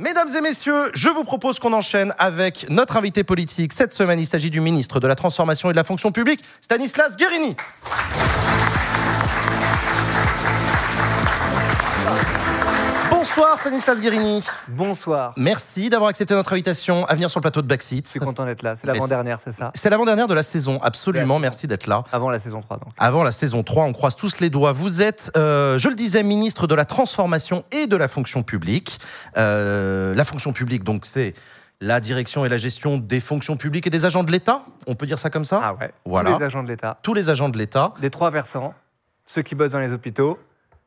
Mesdames et messieurs, je vous propose qu'on enchaîne avec notre invité politique. Cette semaine, il s'agit du ministre de la Transformation et de la Fonction publique, Stanislas Guérini. Bonsoir Stanislas Guérini. Bonsoir. Merci d'avoir accepté notre invitation à venir sur le plateau de Backseat. Je suis content d'être là. C'est l'avant-dernière, c'est ça C'est l'avant-dernière de la saison, absolument. Merci. Merci d'être là. Avant la saison 3, donc. Avant la saison 3, on croise tous les doigts. Vous êtes, euh, je le disais, ministre de la Transformation et de la Fonction publique. Euh, la fonction publique, donc, c'est la direction et la gestion des fonctions publiques et des agents de l'État. On peut dire ça comme ça Ah ouais. Voilà. Tous les agents de l'État. Tous les agents de l'État. Des trois versants. Ceux qui bossent dans les hôpitaux,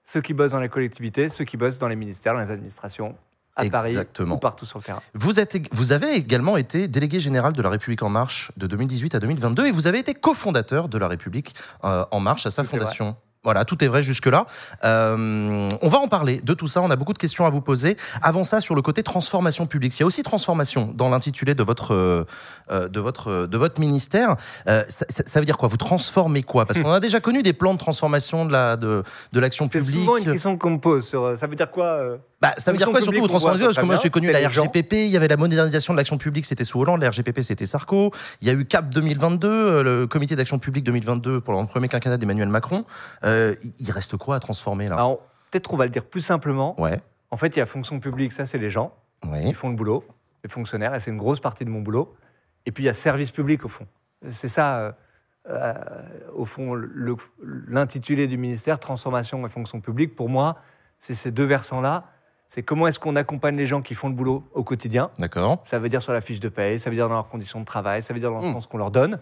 ceux qui bossent dans les collectivités, ceux qui bossent dans les ministères, dans les administrations, à Exactement. Paris ou partout sur le terrain. Vous, êtes, vous avez également été délégué général de la République En Marche de 2018 à 2022 et vous avez été cofondateur de la République euh, En Marche à sa fondation. Voilà, tout est vrai jusque-là. Euh, on va en parler de tout ça. On a beaucoup de questions à vous poser. Avant ça, sur le côté transformation publique, il y a aussi transformation dans l'intitulé de votre euh, euh, de votre de votre ministère. Euh, ça, ça- veut dire quoi? Vous transformez quoi? Parce qu'on a déjà connu des plans de transformation de la de, de l'action C'est publique. souvent une question qu'on me pose sur euh, ça veut dire quoi euh, Bah, ça veut dire quoi surtout on voit transformez Parce que moi j'ai connu la. RGPP, il y avait la modernisation de l'action publique, c'était sous Hollande, la RGPP c'était Sarko, il y a eu CAP 2022, euh, le comité d'action publique 2022 pour le premier quinquennat d'Emmanuel Macron. Euh, il reste quoi à transformer là? Alors, Peut-être qu'on va le dire plus simplement. Ouais, En fait, il y a fonction publique, ça c'est les gens. oui. Ils font le boulot, les fonctionnaires, et c'est une grosse partie de mon boulot. Et puis il y a service public au fond. C'est ça, euh, euh, au fond, l'intitulé du ministère, transformation et fonction publique. Pour moi, c'est ces deux versants-là. C'est comment est-ce qu'on accompagne les gens qui font le boulot au quotidien. D'accord. Ça veut dire sur la fiche de paye, ça veut dire dans leurs conditions de travail, ça veut dire dans le Mm. sens qu'on leur donne.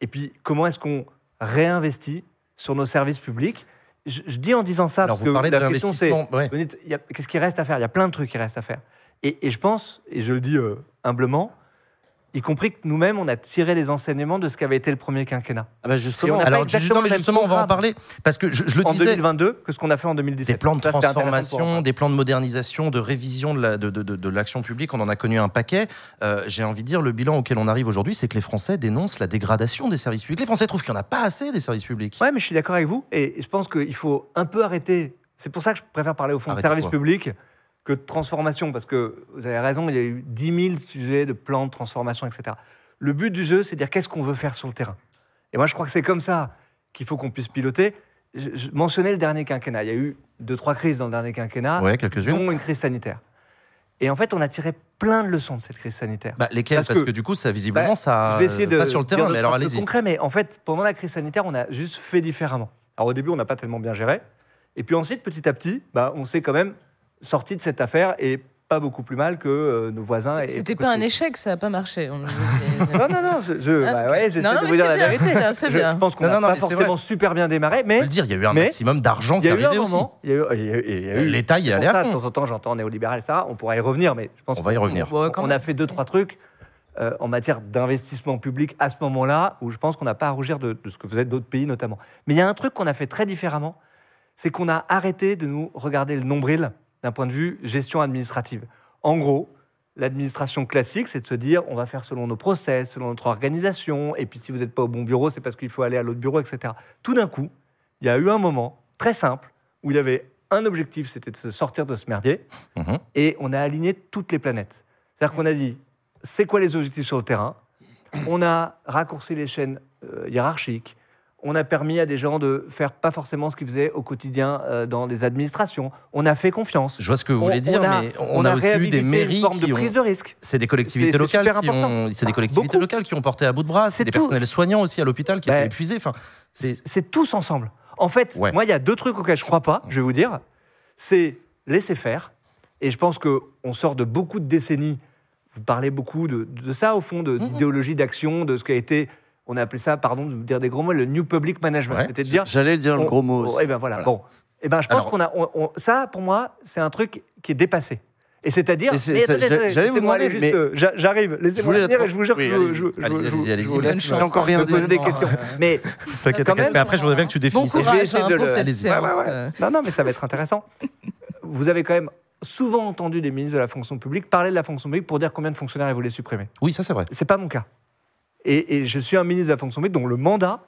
Et puis comment est-ce qu'on réinvestit sur nos services publics? Je, je dis en disant ça Alors parce vous que de la question c'est ouais. qu'est-ce qui reste à faire? Il y a plein de trucs qui restent à faire. Et, et je pense, et je le dis euh, humblement, y compris que nous-mêmes, on a tiré les enseignements de ce qu'avait été le premier quinquennat. Ah bah justement, Alors justement, justement, on va en parler parce que je, je le En disais. 2022 que ce qu'on a fait en 2017. Des plans de Ça, de en transformation, des plans de modernisation, de révision de la- de, de- de- de l'action publique, on en a connu un paquet. Euh, J'ai envie de dire, le bilan auquel on arrive aujourd'hui, c'est que les Français dénoncent la dégradation des services publics. Les Français trouvent qu'il n'y en a pas assez des services publics. Ouais, mais je suis d'accord avec vous. Et je pense qu'il faut un peu arrêter. C'est pour ça que je préfère parler au fond de Arrêter service quoi? public que de transformation. Parce que vous avez raison, il y a eu 10 000 sujets de plans de transformation, etc. Le but du jeu, c'est de dire qu'est-ce qu'on veut faire sur le terrain? Et moi, je crois que c'est comme ça qu'il faut qu'on puisse piloter. Je, je mentionnais le dernier quinquennat. Il y a eu deux, trois crises dans le dernier quinquennat, Ouais, dont une crise sanitaire. Et en fait, on a tiré plein de leçons de cette crise sanitaire. Bah, lesquels Parce parce, que- que, du coup, ça visiblement, Bah, ça je vais essayer de pas sur le terrain. Mais alors, allez-y. concrets, mais en fait, pendant la crise sanitaire, on a juste fait différemment. Alors au début, on n'a pas tellement bien géré. Et puis ensuite, petit à petit, bah, on s'est quand même sorti de cette affaire et pas beaucoup plus mal que euh, nos voisins. C'était pas un échec, ça n'a pas marché. On- Non, non, non, je, je- Ah, bah ouais, j'essaie Non, non, de vous dire la bien, vérité. bien, c'est je bien. pense qu'on n'a pas forcément super bien démarré, mais le dire, il y a eu un mais- maximum d'argent il qui y a est eu un arrivé aussi. moment. Il y a eu, eu- il y a eu- L'État y est allé ça, à de fond. temps en temps, j'entends néolibéral, etc. On pourra y revenir, mais je pense On va y qu'on- revenir. On a fait deux, trois trucs euh, en matière d'investissement public à ce moment-là, où je pense qu'on n'a pas à rougir de, de ce que faisaient d'autres pays notamment. Mais il y a un truc qu'on a fait très différemment, c'est qu'on a arrêté de nous regarder le nombril d'un point de vue gestion administrative. En gros, l'administration classique, c'est de se dire, on va faire selon nos process, selon notre organisation, et puis si vous n'êtes pas au bon bureau, c'est parce qu'il faut aller à l'autre bureau, etc. Tout d'un coup, il y a eu un moment très simple où il y avait un objectif, c'était de se sortir de ce merdier, Mhm. et on a aligné toutes les planètes. C'est-à-dire qu'on a dit, c'est quoi les objectifs sur le terrain? On a raccourci les chaînes euh, hiérarchiques. On a permis à des gens de faire pas forcément ce qu'ils faisaient au quotidien euh, dans les administrations. On a fait confiance. Je vois ce que vous On- voulez dire, on a, mais on, a, aussi eu des une mairies de prise ont. de risque. C'est des collectivités locales qui ont. C'est des collectivités Beaucoup. locales qui ont porté à bout de bras. C'est des tout. personnels soignants aussi à l'hôpital qui Ben, étaient épuisés. Enfin, c'est tous ensemble. En fait, Ouais. moi, il y a deux trucs auxquels je crois pas, je vais vous dire. C'est laisser faire. Et je pense qu'on sort de beaucoup de décennies. Vous parlez beaucoup de, de ça, au fond, de- Mhm. d'idéologie d'action, de ce qui a été, on a appelé ça, pardon de vous dire des gros mots, le New Public Management. Ouais. C'était de dire. j'allais dire le gros mot. oh, aussi. eh ben voilà, Voilà. bon. Eh ben, je pense qu'on a. on- on- ça, pour moi, c'est un truc qui est dépassé. Et c'est-à-dire. Et laissez-moi aller demander, juste, J'arrive, laissez-moi venir et je vous jure Oui, que je, vous laisse. J'ai encore rien dit. poser des questions. Mais Quand même. Mais après, je voudrais bien que tu Bon définisses. Je vais courage essayer hein, de pour le-. Non, non, mais ça va être intéressant. Vous avez quand même souvent entendu des ministres de la fonction publique parler de la fonction publique pour dire combien de fonctionnaires ils voulaient supprimer. Oui, ça c'est vrai. C'est pas mon cas. Et, et je suis un ministre de la fonction publique dont le mandat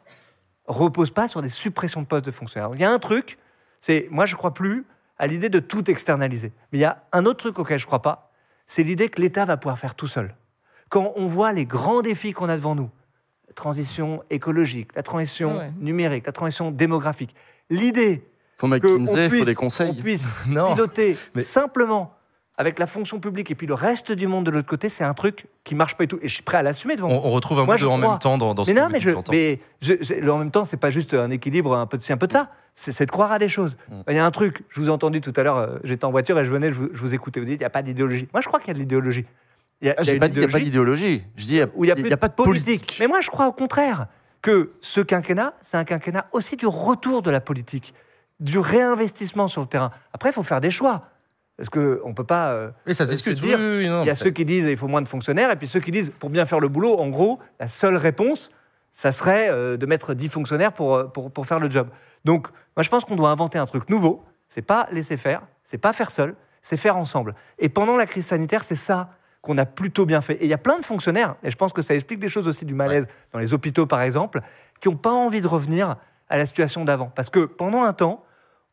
repose pas sur des suppressions de postes de fonctionnaires. Il y a un truc, c'est moi je crois plus à l'idée de tout externaliser. Mais il y a un autre truc auquel je crois pas, c'est l'idée que l'État va pouvoir faire tout seul. Quand on voit les grands défis qu'on a devant nous, la transition écologique, la transition Ouais. numérique, la transition démographique, l'idée McKinsey, puisse, faut des on conseils. puisse Non. piloter mais- simplement avec la fonction publique et puis le reste du monde de l'autre côté, c'est un truc qui marche pas du tout. Et je suis prêt à l'assumer devant On, vous. on retrouve un Moi, peu de en même temps dans, dans ce Mais que non, mais, je, mais je- je- en même temps, c'est pas juste un équilibre, un peu de ci, un peu de ça. C'est de croire à des choses. Mm. Il y a un truc, je vous ai entendu tout à l'heure, euh, j'étais en voiture et je venais, je vous, vous écoutais, vous dites, il n'y a pas d'idéologie. Moi, je crois qu'il y a de l'idéologie. Il y a, Ah, a pas n'y a d'idéologie. Je dis, il n'y a pas de politique. Mais moi, je crois au contraire que ce quinquennat, c'est un quinquennat aussi du retour de la politique, du réinvestissement sur le terrain. Après, il faut faire des choix. Parce qu'on ne peut pas. euh, Oui, ça se euh, discute. se dire, oui, oui, non, il y a ceux qui disent il faut moins de fonctionnaires, et puis ceux qui disent pour bien faire le boulot, en gros, la seule réponse, ça serait euh, de mettre 10 fonctionnaires pour, euh, pour, pour faire le job. Donc, moi, je pense qu'on doit inventer un truc nouveau. C'est pas laisser faire, c'est pas faire seul, c'est faire ensemble. Et pendant la crise sanitaire, c'est ça qu'on a plutôt bien fait. Et il y a plein de fonctionnaires, et je pense que ça explique des choses aussi du malaise dans les hôpitaux, par exemple, qui n'ont pas envie de revenir à la situation d'avant. Parce que pendant un temps,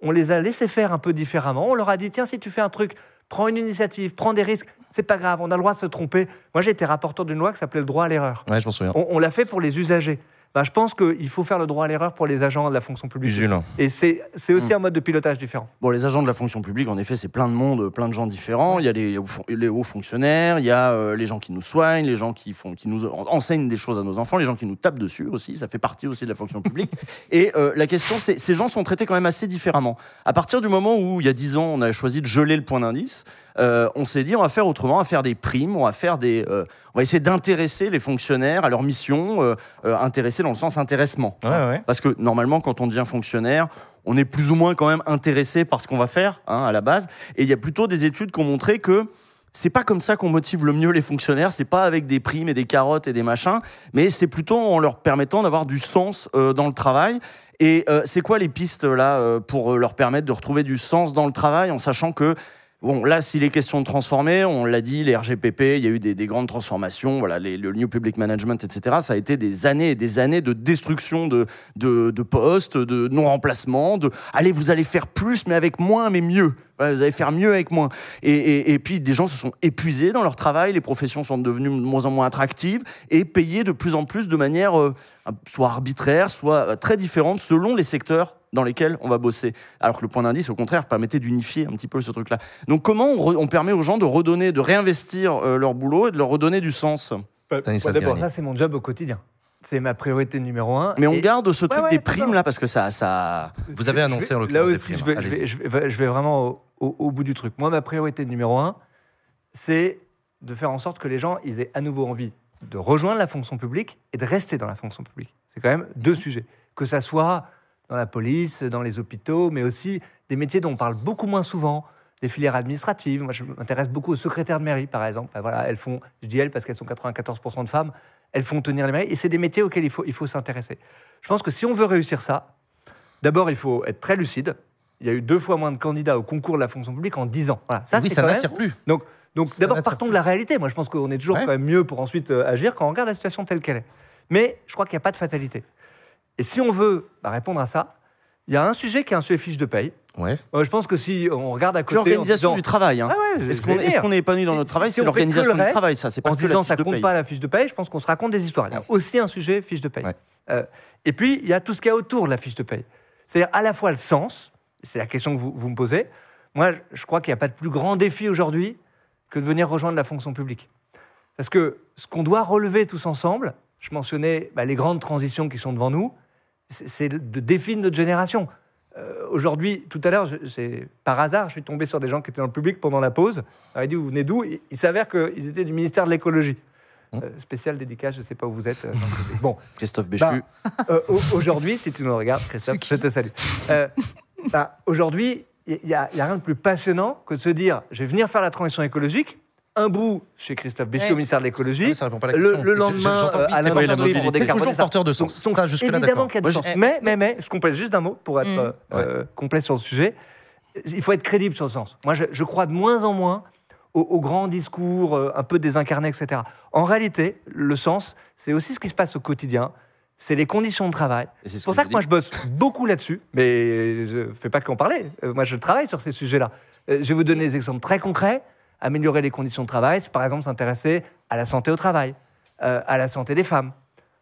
on les a laissés faire un peu différemment. On leur a dit tiens, si tu fais un truc, prends une initiative, prends des risques, c'est pas grave, on a le droit de se tromper. Moi, j'ai été rapporteur d'une loi qui s'appelait le droit à l'erreur. Ouais, je m'en souviens. On, on l'a fait pour les usagers. Ben, je pense qu'il faut faire le droit à l'erreur pour les agents de la fonction publique. Et c'est c'est aussi un mode de pilotage différent. Bon, les agents de la fonction publique, en effet, c'est plein de monde, plein de gens différents. Il y a les, hauts fon- les hauts fonctionnaires, il y a euh, les gens qui nous soignent, les gens qui, font, qui nous en- enseignent des choses à nos enfants, les gens qui nous tapent dessus aussi. Ça fait partie aussi de la fonction publique. Et euh, la question, c'est ces gens sont traités quand même assez différemment. À partir du moment où, il y a 10 ans, on a choisi de geler le point d'indice, euh, on s'est dit on va faire autrement, on va faire des primes, on va faire des, euh, on va essayer d'intéresser les fonctionnaires à leur mission, euh, intéresser dans le sens intéressement. Ouais, ouais. Parce que normalement, quand on devient fonctionnaire, on est plus ou moins quand même intéressé par ce qu'on va faire hein, à la base. Et il y a plutôt des études qui ont montré que c'est pas comme ça qu'on motive le mieux les fonctionnaires. C'est pas avec des primes et des carottes et des machins, mais c'est plutôt en leur permettant d'avoir du sens euh, dans le travail. Et euh, c'est quoi les pistes là euh, pour leur permettre de retrouver du sens dans le travail en sachant que Bon, là, s'il est question de transformer, on l'a dit, les RGPP, il y a eu des, des grandes transformations, voilà, le New Public Management, etc. Ça a été des années et des années de destruction de, de, de postes, de non-remplacement, de allez, vous allez faire plus, mais avec moins, mais mieux. Voilà, vous allez faire mieux avec moins. Et, et- et puis, des gens se sont épuisés dans leur travail, les professions sont devenues de moins en moins attractives et payées de plus en plus de manière euh, soit arbitraire, soit euh, très différente selon les secteurs dans lesquels on va bosser. Alors que le point d'indice, au contraire, permettait d'unifier un petit peu ce truc-là. Donc, comment on, re- on permet aux gens de redonner, de réinvestir euh, leur boulot et de leur redonner du sens? D'abord, ça, c'est mon job au quotidien. C'est ma priorité numéro un. Mais on Et- garde ce truc ouais, des primes là parce que ça, ça. Vous avez annoncé, vais- en Là l'occurrence, des aussi, primes. je vais, je, vais, je, vais, je vais vraiment au, au- au bout du truc. Moi, ma priorité numéro un, c'est de faire en sorte que les gens ils aient à nouveau envie de rejoindre la fonction publique et de rester dans la fonction publique. C'est quand même deux sujets. Que ça soit dans la police, dans les hôpitaux, mais aussi des métiers dont on parle beaucoup moins souvent, des filières administratives. Moi, je m'intéresse beaucoup aux secrétaires de mairie, par exemple. Ben voilà, elles font, je dis elles parce qu'elles sont 94% de femmes, elles font tenir les mairies. Et c'est des métiers auxquels il faut, il faut s'intéresser. Je pense que si on veut réussir ça, d'abord, il faut être très lucide. Il y a eu deux fois moins de candidats au concours de la fonction publique en 10 ans. Voilà, ça, oui, ça n'attire même... plus. Donc, d'abord, partons de la réalité. Moi, je pense qu'on est toujours Ouais. quand même mieux pour ensuite euh, agir quand on regarde la situation telle qu'elle est. Mais je crois qu'il n'y a pas de fatalité. Et si on veut bah, répondre à ça, il y a un sujet qui est un sujet fiche de paye. Ouais. Euh, je pense que si on regarde à côté L'organisation du travail. Hein. Ah ouais, Est-ce qu'on est, épanoui dans notre si- travail? si C'est l'organisation du travail, ça. Pas en se disant ça de compte paye. pas la fiche de paye, je pense qu'on se raconte des histoires. Il y a aussi un sujet fiche de paye. Euh, et puis, il y a tout ce qu'il y a autour de la fiche de paye. C'est-à-dire à la fois le sens, c'est la question que vous, vous me posez. Moi, je crois qu'il n'y a pas de plus grand défi aujourd'hui que de venir rejoindre la fonction publique. Parce que ce qu'on doit relever tous ensemble, je mentionnais bah, les grandes transitions qui sont devant nous, c'est de défis de notre génération. Euh, Aujourd'hui, tout à l'heure, par hasard, je suis tombé sur des gens qui étaient dans le public pendant la pause. On dit, vous venez d'où? Il, il s'avère qu'ils étaient du ministère de l'écologie. Mmh. Euh, spécial dédicace, je ne sais pas où vous êtes. euh. Bon, Christophe Béchu. Bah, au- aujourd'hui, si tu nous regardes, Christophe, je te salue. Euh, bah, aujourd'hui, il n'y a, il y a rien de plus passionnant que de se dire, je vais venir faire la transition écologique, un bout chez Christophe Béchu Ouais. au ministère de l'écologie, la le- lendemain, euh, à c'est l'industrie la pour décarboner toujours ça. porteur de sens. donc, Ça, évidemment qu'il y a du sens. Mais, mais, mais, je complète juste d'un mot pour être Mm. euh, euh, complet sur le sujet. Il faut être crédible sur le sens. Moi, je, je crois de moins en moins aux, aux grands discours euh, un peu désincarnés, etc. En réalité, le sens, c'est aussi ce qui se passe au quotidien. C'est les conditions de travail. C'est ce C'est pour que ça que moi je bosse beaucoup là-dessus, mais je ne fais pas qu'en parler. Euh, Moi je travaille sur ces sujets-là. Euh, Je vais vous donner des exemples très concrets. Améliorer les conditions de travail, c'est par exemple s'intéresser à la santé au travail, euh, à la santé des femmes.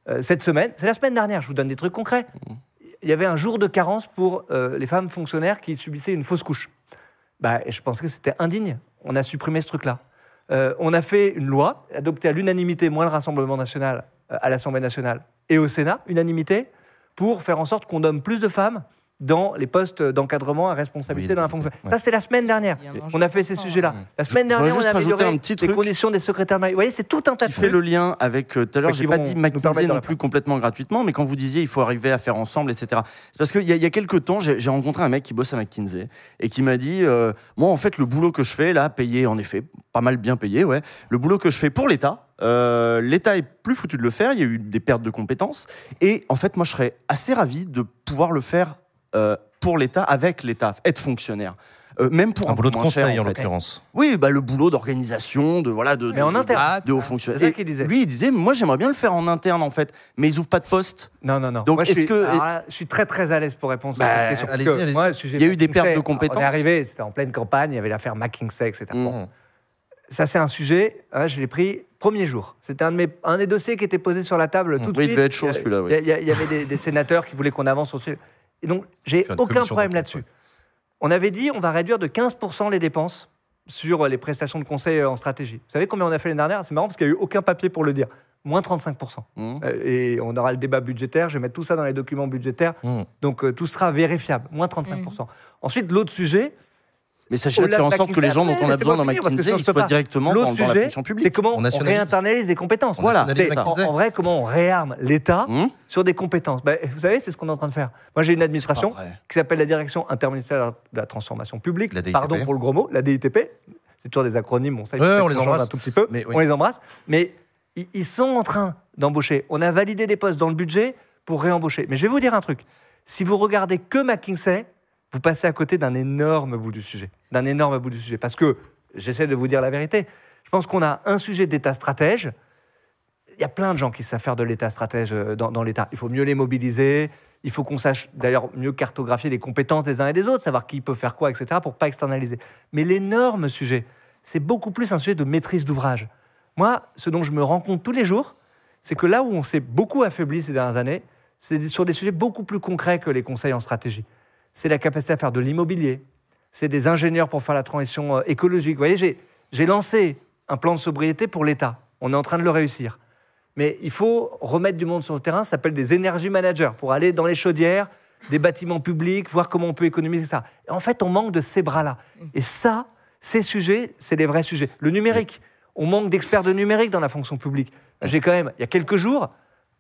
Euh, cette semaine, c'est la semaine dernière, je vous donne des trucs concrets. Il y avait un jour de carence pour euh, les femmes fonctionnaires qui subissaient une fausse couche. Bah, je pense que c'était indigne. On a supprimé ce truc-là. On a fait une loi adoptée à l'unanimité, moins le Rassemblement national à l'Assemblée nationale et au Sénat, unanimité, pour faire en sorte qu'on donne plus de femmes dans les postes d'encadrement à responsabilité Oui, dans la fonction. ouais. Ça, c'est la semaine dernière. A On a fait ces sujets-là. hein. La semaine Je dernière, on juste a rajouter amélioré un petit les truc. conditions des secrétaires. Vous voyez, c'est tout un tas de fait le lien avec euh, tout à l'heure, j'ai pas dit McKinsey non plus complètement gratuitement, mais quand vous disiez il faut arriver à faire ensemble, etc. C'est parce qu'il y, y a quelques temps, j'ai j'ai rencontré un mec qui bosse à McKinsey et qui m'a dit euh, moi en fait le boulot que je fais là, payé en effet, pas mal bien payé, ouais, le boulot que je fais pour l'État. Euh, L'État est plus foutu de le faire. Il y a eu des pertes de compétences et en fait, moi, je serais assez ravi de pouvoir le faire euh, pour l'État, avec l'État, être fonctionnaire. Euh, même pour Un boulot de cher, conseil, en fait. l'occurrence. Oui, bah, le boulot d'organisation, de voilà, de, Mais en de- interne. Ah, de haut C'est fonctionnaire. ça Et qu'il disait. Lui, il disait, moi, j'aimerais bien le faire en interne, en fait, mais ils ouvrent pas de poste. Non, non, non. Donc, Moi, je, est-ce suis, que- là, je suis très, très à l'aise pour répondre Bah, à cette question. allez-y, parce que allez-y. moi, Il y a eu des pertes de compétences. On est arrivé, c'était en pleine campagne, il y avait l'affaire McKinsey, etc. Bon, Mmh. ça, c'est un sujet, hein, je l'ai pris premier jour. C'était un, de mes- un des dossiers qui était posé sur la table tout de Oui, il suite. devait être chaud, Il y a- celui-là, oui. Il y, il avait des, des sénateurs qui voulaient qu'on avance sur ce sujet. Et donc, j'ai aucun problème là-dessus. ouais. On avait dit, on va réduire de 15% les dépenses sur les prestations de conseil en stratégie. Vous savez combien on a fait l'année dernière? C'est marrant parce qu'il n'y a eu aucun papier pour le dire. Moins 35%. Mmh. Euh, et on aura le débat budgétaire. Je vais mettre tout ça dans les documents budgétaires. Mmh. Donc euh, tout sera vérifiable. Moins 35%. Ensuite, l'autre sujet, Mais sachez faire en sorte que les gens dont McKinsey, on a besoin dans McKinsey, soient pas. directement dans, la sujet, fonction c'est publique. comment On réinternalise les compétences. Voilà, C'est- en, en vrai, comment on réarme l'État Mmh. sur des compétences Ben, Vous savez, c'est ce qu'on est en train de faire. Moi, j'ai une administration qui s'appelle la Direction interministérielle de la transformation publique. La DITP. Pardon pour le gros mot, la DITP. C'est toujours des acronymes, on sait on les embrasse. un tout petit peu. Mais oui. On les embrasse. Mais ils, ils sont en train d'embaucher. On a validé des postes dans le budget pour réembaucher. Mais je vais vous dire un truc. Si vous regardez que McKinsey, vous passez à côté d'un énorme bout du sujet. D'un énorme bout du sujet. Parce que, j'essaie de vous dire la vérité, je pense qu'on a un sujet d'État stratège. Il y a plein de gens qui savent faire de l'État stratège euh, dans, dans l'État. Il faut mieux les mobiliser. Il faut qu'on sache d'ailleurs mieux cartographier les compétences des uns et des autres, savoir qui peut faire quoi, etc., pour pas externaliser. Mais l'énorme sujet, c'est beaucoup plus un sujet de maîtrise d'ouvrage. Moi, ce dont je me rends compte tous les jours, c'est que là où on s'est beaucoup affaibli ces dernières années, c'est sur des sujets beaucoup plus concrets que les conseils en stratégie. C'est la capacité à faire de l'immobilier, c'est des ingénieurs pour faire la transition euh, écologique. Vous voyez, j'ai- lancé un plan de sobriété pour l'État. On est en train de le réussir. Mais il faut remettre du monde sur le terrain, ça s'appelle des énergie managers, pour aller dans les chaudières, des bâtiments publics, voir comment on peut économiser ça. En fait, on manque de ces bras-là. Et ça, ces sujets, c'est les vrais sujets. Le numérique, on manque d'experts de numérique dans la fonction publique. J'ai quand même, il y a quelques jours,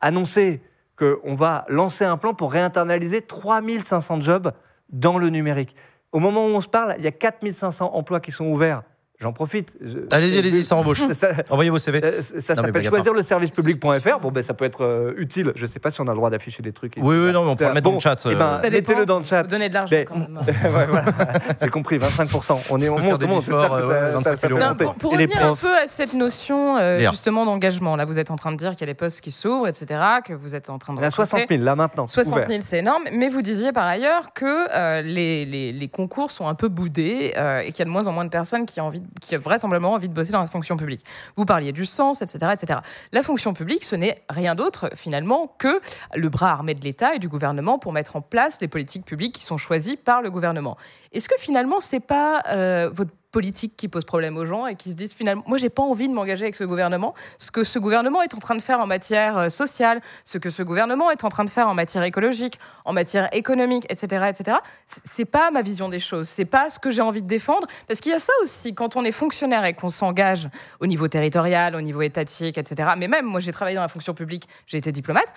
annoncé qu'on va lancer un plan pour réinternaliser 3500 jobs dans le numérique. Au moment où on se parle, il y a 4500 emplois qui sont ouverts. J'en profite. Je- Allez-y, allez-y, ça embauche. Ça, Envoyez vos CV. euh, ça s'appelle choisir le service public.fr. Bon, ben, ça peut être euh, utile. Je ne sais pas si on a le droit d'afficher des trucs. et Oui, oui, non, mais on peut le mettre bon, dans le chat. eh ben, euh, Ça dépend. mettez-le dans le chat. Faut donner de l'argent quand même. Ouais, voilà. J'ai compris, 25%. On est on peut faire monte, des on monte. efforts, J'espère que ça- ouais, ça- 25 ça fait kilos. Non, monter. pour, pour revenir un peu à cette notion euh, justement d'engagement, là vous êtes en train de dire qu'il y a des postes qui s'ouvrent, etc., que vous êtes en train de On a recruter. 60 000 là maintenant. 60 ouvert. 000, c'est énorme. Mais vous disiez par ailleurs que euh, les, les- les concours sont un peu boudés euh, et qu'il y a de moins en moins de personnes qui ont, envie, qui ont vraisemblablement envie de bosser dans la fonction publique. Vous parliez du sens, etc., etc. La fonction publique, ce n'est rien d'autre finalement que le bras armé de l'État et du gouvernement pour mettre en place les politiques publiques qui sont choisies par le gouvernement. Est-ce que finalement, c'est pas euh, votre politique qui pose problème aux gens et qui se disent finalement, moi j'ai pas envie de m'engager avec ce gouvernement, ce que ce gouvernement est en train de faire en matière euh, sociale, ce que ce gouvernement est en train de faire en matière écologique, en matière économique, etc., etc. C'est pas ma vision des choses, c'est pas ce que j'ai envie de défendre, parce qu'il y a ça aussi quand on est fonctionnaire et qu'on s'engage au niveau territorial, au niveau étatique, etc. Mais même moi j'ai travaillé dans la fonction publique, j'ai été diplomate.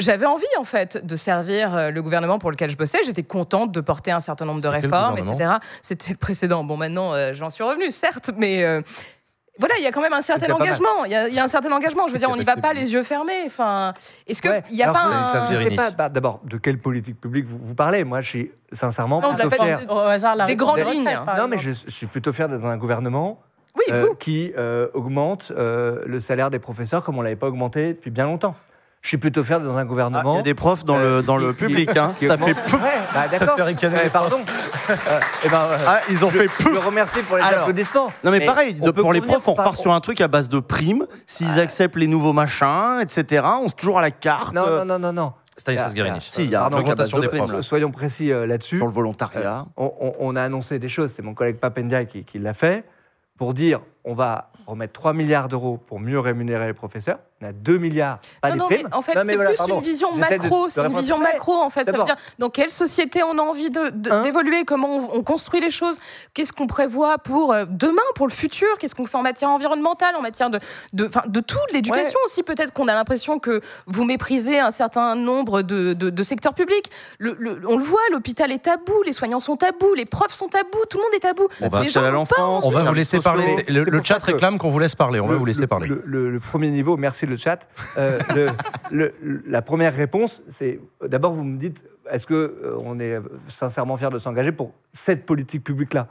J'avais envie en fait de servir euh, le gouvernement pour lequel je bossais. J'étais contente de porter un certain nombre de réformes, etc. C'était le précédent. Bon, maintenant, euh, j'en suis revenu, certes, mais euh, voilà, il y a quand même un certain engagement. Il y, a, il y a un certain engagement. Je veux dire, on n'y va pas les yeux fermés. Enfin, est-ce qu'il Ouais. n'y a Alors, pas je- un... Stanislas Je ne sais pas, bah, d'abord, de quelle politique publique vous, vous parlez? Moi, je suis sincèrement Non, plutôt fier. de- Au hasard, la Des grandes lignes. par Non, mais je, je suis plutôt fier d'être dans un gouvernement Oui, euh, qui euh, augmente euh, le salaire des professeurs comme on ne l'avait pas augmenté depuis bien longtemps. Je suis plutôt fier d'être dans un Ah, Il gouvernement. y a des profs dans euh, le, dans qui- le qui- public, hein. qui ça fait augmente- Ouais, bah, d'accord. pardon. Euh, eh ben, euh, Ah, ils ont je, fait je peu. le remercie pour les Alors, applaudissements. Non mais, pareil, on de- peut pour les profs, on repart sur un truc à base de primes. S'ils acceptent les nouveaux machins, etc., on se toujours à la carte. Non, non, non, non, non. Stanislas Ah, Guerini. ah, Si, il y a un Pardon, augmentation de des primes. Soyons précis euh, là-dessus. Sur le volontariat. on, on- on a annoncé des choses, c'est mon collègue Papendia qui, qui l'a fait, pour dire on va remettre 3 milliards d'euros pour mieux rémunérer les professeurs. On a 2 milliards, pas non, des non, primes. mais en fait, c'est voilà, plus pardon. une vision macro. C'est une vision macro, en fait. Ça veut dire dans quelle société on a envie Un. d'évoluer, comment on, on construit les choses, qu'est-ce qu'on prévoit pour euh, demain, pour le futur, qu'est-ce qu'on fait en matière environnementale, en matière de, de, enfin, de tout, de l'éducation aussi. Peut-être qu'on a l'impression que vous méprisez un certain nombre de, de- de secteurs publics. Le- le- on le voit, l'hôpital est tabou, les soignants sont tabous, les profs sont tabous, tout le monde est tabou. On va à On va vous laisser parler. Le, chat réclame qu'on vous laisse parler. On va vous laisser le- parler. Le, le- le premier niveau, merci le chat. Euh, le- le- la première réponse, c'est d'abord vous me dites, est-ce que euh, on est sincèrement fier de s'engager pour cette politique publique-là?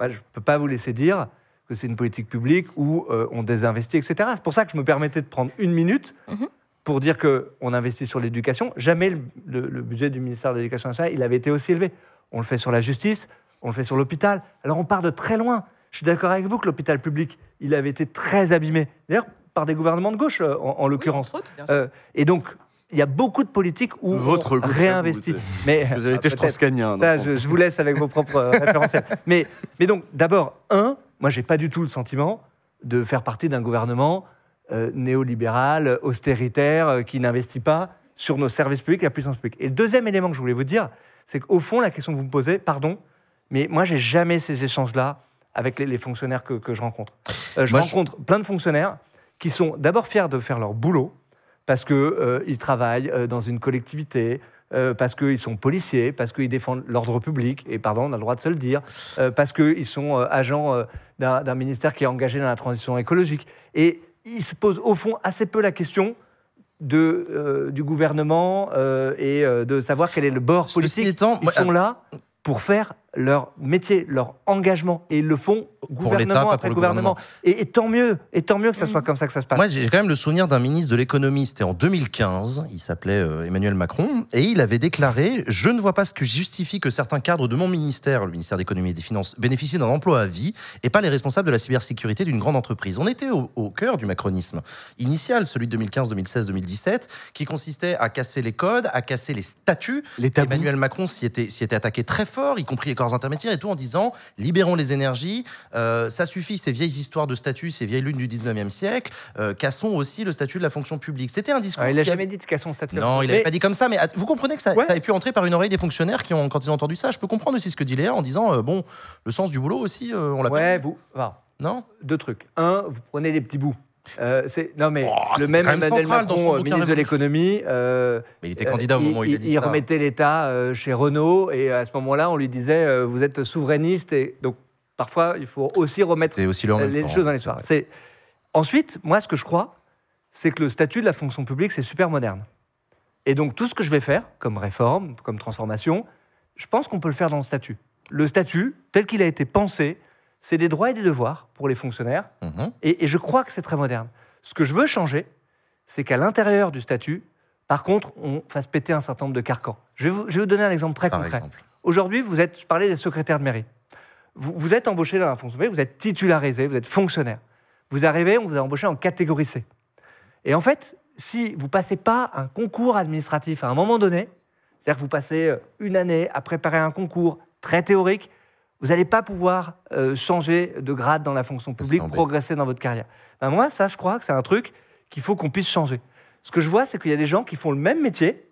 Ouais, Je ne peux pas vous laisser dire que c'est une politique publique où euh, on désinvestit, etc. C'est pour ça que je me permettais de prendre une minute Mhm. pour dire que on investit sur l'éducation. Jamais le, le- le budget du ministère de l'Éducation nationale il avait été aussi élevé. On le fait sur la justice, on le fait sur l'hôpital. Alors on part de très loin. Je suis d'accord avec vous que l'hôpital public, il avait été très abîmé. D'ailleurs, par des gouvernements de gauche, euh, en, en l'occurrence. Euh, et donc, il y a beaucoup de politiques où Votre on réinvestit. vous, Mais Vous avez été peut-être. strauss-kahnien. Ça, je, je vous laisse avec vos propres euh, référentiels. Mais, mais donc, d'abord, un, moi, j'ai pas du tout le sentiment de faire partie d'un gouvernement euh, néolibéral, austéritaire, euh, qui n'investit pas sur nos services publics et la puissance publique. Et le deuxième élément que je voulais vous dire, c'est qu'au fond, la question que vous me posez, pardon, mais moi, j'ai jamais ces échanges-là avec les, les fonctionnaires que, que je rencontre. Euh, je Moi, je- rencontre plein de fonctionnaires qui sont d'abord fiers de faire leur boulot parce que euh, travaillent euh, dans une collectivité, euh, parce qu'ils sont policiers, parce qu'ils défendent l'ordre public, et pardon, on a le droit de se le dire, euh, parce qu'ils sont euh, agents euh, d'un ministère qui est engagé dans la transition écologique. Et ils se posent au fond assez peu la question de, du gouvernement et de savoir quel est le bord politique. étant, Ils sont là pour faire leur métier, leur engagement, et ils le font Pour gouvernement pas après pour le gouvernement. Et, et tant mieux, et tant mieux que ça soit comme ça que ça se passe. Moi, j'ai quand même le souvenir d'un ministre de l'économie, c'était en 2015, il s'appelait euh, Emmanuel Macron, et il avait déclaré Je ne vois pas ce que justifie que certains cadres de mon ministère, le ministère de l'économie et des finances, bénéficient d'un emploi à vie et pas les responsables de la cybersécurité d'une grande entreprise. On était au, au cœur du macronisme initial, celui de 2015, 2016, 2017, qui consistait à casser les codes, à casser les statuts. Les. Emmanuel Macron s'y était, s'y était attaqué très fort, y compris les corps intermédiaires et tout, en disant libérons les énergies, euh, ça suffit ces vieilles histoires de statut, ces vieilles lunes du 19e siècle, euh, cassons aussi le statut de la fonction publique. C'était un discours. Alors, il n'a a- jamais dit de casser son statut. Non, il Mais- n'avait pas dit comme ça, mais vous comprenez que ça, Ouais. ça ait pu entrer par une oreille des fonctionnaires qui ont, quand ils ont entendu ça, je peux comprendre aussi ce que dit Léa en disant, euh, bon, le sens du boulot aussi, on l'a Ouais, vous. Non? deux trucs. Un, vous prenez des petits bouts. Euh, c'est non mais Oh, le même Emmanuel Macron, euh, ministre de l'économie, euh, Mais il était candidat au moment où il a dit ça. remettait l'État chez Renault et à ce moment-là, on lui disait vous êtes souverainiste et donc parfois il faut aussi remettre aussi le les choses dans l'histoire. C'est ensuite moi ce que je crois, c'est que le statut de la fonction publique c'est super moderne. Et donc tout ce que je vais faire comme réforme, comme transformation, je pense qu'on peut le faire dans le statut. Le statut tel qu'il a été pensé, c'est des droits et des devoirs pour les fonctionnaires. Mhm. Et, et je crois que c'est très moderne. Ce que je veux changer, c'est qu'à l'intérieur du statut, par contre, on fasse péter un certain nombre de carcans. Je vais vous, je vais vous donner un exemple très Par concret. Aujourd'hui, vous êtes, je parlais des secrétaires de mairie. Vous, vous êtes embauché dans la fonction publique, vous êtes titularisé, vous êtes fonctionnaire. Vous arrivez, on vous a embauché en catégorie C. Et en fait, si vous passez pas un concours administratif à un moment donné, c'est-à-dire que vous passez euh, une année à préparer un concours très théorique, vous n'allez pas pouvoir euh, changer de grade dans la fonction publique, progresser dans votre carrière. Ben moi, ça, je crois que c'est un truc qu'il faut qu'on puisse changer. Ce que je vois, c'est qu'il y a des gens qui font le même métier,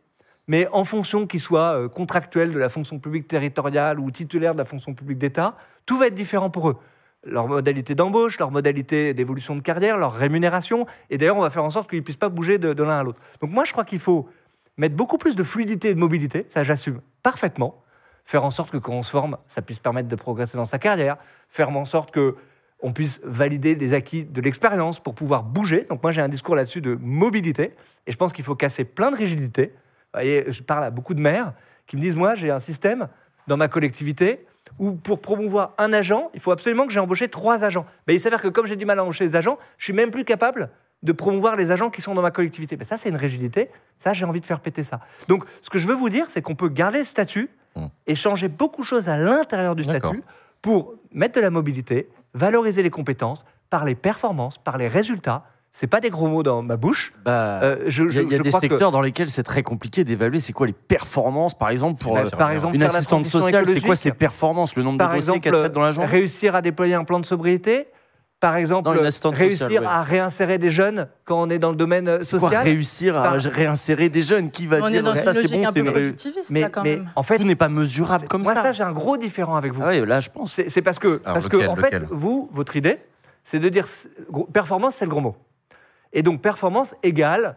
mais en fonction qu'ils soient euh, contractuels de la fonction publique territoriale ou titulaires de la fonction publique d'État, tout va être différent pour eux. Leur modalité d'embauche, leur modalité d'évolution de carrière, leur rémunération. Et d'ailleurs, on va faire en sorte qu'ils ne puissent pas bouger de, de l'un à l'autre. Donc moi, je crois qu'il faut mettre beaucoup plus de fluidité et de mobilité, ça j'assume parfaitement. Faire en sorte que quand on se forme, ça puisse permettre de progresser dans sa carrière. Faire en sorte que on puisse valider les acquis de l'expérience pour pouvoir bouger. Donc moi, j'ai un discours là-dessus de mobilité. Et je pense qu'il faut casser plein de rigidités. Vous voyez, je parle à beaucoup de maires qui me disent, moi, j'ai un système dans ma collectivité où pour promouvoir un agent, il faut absolument que j'ai embauché trois agents. Mais il s'avère que comme j'ai du mal à embaucher les agents, je suis même plus capable de promouvoir les agents qui sont dans ma collectivité. Mais ça, c'est une rigidité. Ça, j'ai envie de faire péter ça. Donc, ce que je veux vous dire, c'est qu'on peut garder le statut, Et changer beaucoup de choses à l'intérieur du statut pour mettre de la mobilité, valoriser les compétences par les performances, par les résultats. C'est pas des gros mots dans ma bouche. Bah, Euh, je, il y a, il y des que- secteurs dans lesquels c'est très compliqué d'évaluer c'est quoi les performances, par exemple, pour Bah, euh, par exemple, une assistante sociale, c'est quoi ces performances, le nombre par de dossiers qu'elle traite dans la journée? réussir à déployer un plan de sobriété. Par exemple, Non, réussir sociale, ouais. à réinsérer des jeunes quand on est dans le domaine euh, quoi social. réussir à Par- réinsérer des jeunes Qui va On dire est dans ça une c'est logique bon, un c'est peu une ré- productiviste, mais, là, quand mais même. en fait, Tout n'est pas mesurable comme moi ça. ça, j'ai un gros différent avec vous. Ah ouais, là je pense. C'est parce que, Alors, parce lequel, que en fait, vous, votre idée, c'est de dire performance, c'est le gros mot. Et donc performance égale,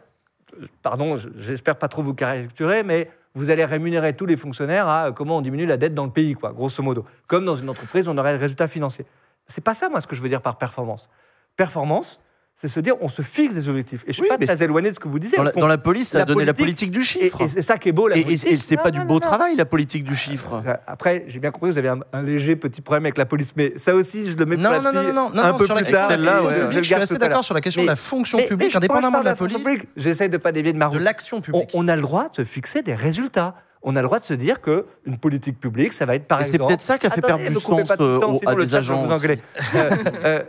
pardon, j'espère pas trop vous caricaturer, mais vous allez rémunérer tous les fonctionnaires à euh, comment on diminue la dette dans le pays, quoi, grosso modo. Comme dans une entreprise, on aurait le résultat financier. C'est pas ça, moi, ce que je veux dire par performance. Performance, c'est se dire, on se fixe des objectifs. Et je suis Oui, pas mais très éloigné de ce que vous disiez. Dans la, au fond. dans la police, ça a la donné la politique- du chiffre. et c'est ça qui est beau, la Et, politique. et c'est pas non, du non, beau non. travail, la politique du chiffre. Euh, Après, j'ai bien compris que vous avez un, un léger petit problème avec la police, mais ça aussi, je le mets Non, non, la non, non, non, non, un non, peu la plus question tard. de la Celle-là, fonction ouais, je je suis assez d'accord sur la question de Mais- la fonction Mais- mais publique, je indépendamment de la fonction police, publique, J'essaie de pas dévier de ma de route. l'action On, publique. on a le droit de se fixer des résultats. On a le droit de se dire que une politique publique, ça va être par Et c'est exemple. peut-être ça qui a fait perdre du sens pas euh, temps, sinon à des engueuler. Euh, euh,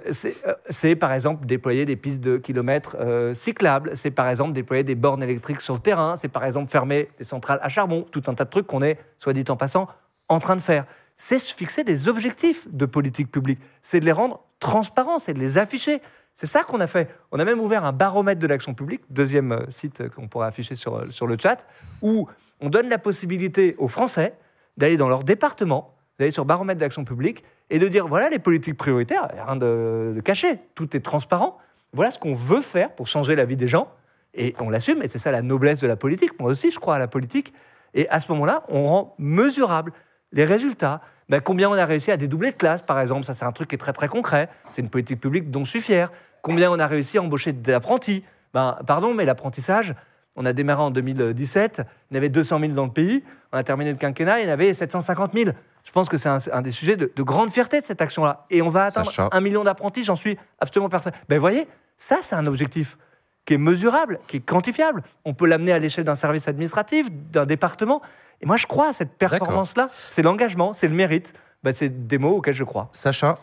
c'est euh, par exemple déployer des pistes de kilomètres euh, cyclables. C'est par exemple déployer des bornes électriques sur le terrain. C'est par exemple fermer des centrales à charbon. Tout un tas de trucs qu'on est, soit dit en passant, en train de faire. C'est se fixer des objectifs de politique publique. C'est de les rendre transparents, c'est de les afficher. C'est ça qu'on a fait. On a même ouvert un baromètre de l'action publique, deuxième euh, site euh, qu'on pourra afficher sur, euh, sur le chat, où on donne la possibilité aux Français d'aller dans leur département, d'aller sur baromètre de l'action publique et de dire voilà les politiques prioritaires, rien de, caché, tout est transparent. Voilà ce qu'on veut faire pour changer la vie des gens et on l'assume et c'est ça la noblesse de la politique. Moi aussi, je crois à la politique et à ce moment-là, on rend mesurable les résultats. Ben, combien on a réussi à dédoubler de classe, par exemple, ça c'est un truc qui est très très concret. C'est une politique publique dont je suis fier. Combien on a réussi à embaucher des apprentis Ben, pardon, mais l'apprentissage, on a démarré en 2017, il y en avait 200 000 dans le pays. On a terminé le quinquennat, il y en avait 750 000. Je pense que c'est un, un des sujets de, de grande fierté de cette action-là. Et on va atteindre Sacha. un million d'apprentis, j'en suis absolument persuadé. Ben, vous voyez, ça c'est un objectif qui est mesurable, qui est quantifiable. On peut l'amener à l'échelle d'un service administratif, d'un département. Et moi, je crois à cette performance-là. C'est l'engagement, c'est le mérite. Ben, c'est des mots auxquels je crois. Sacha,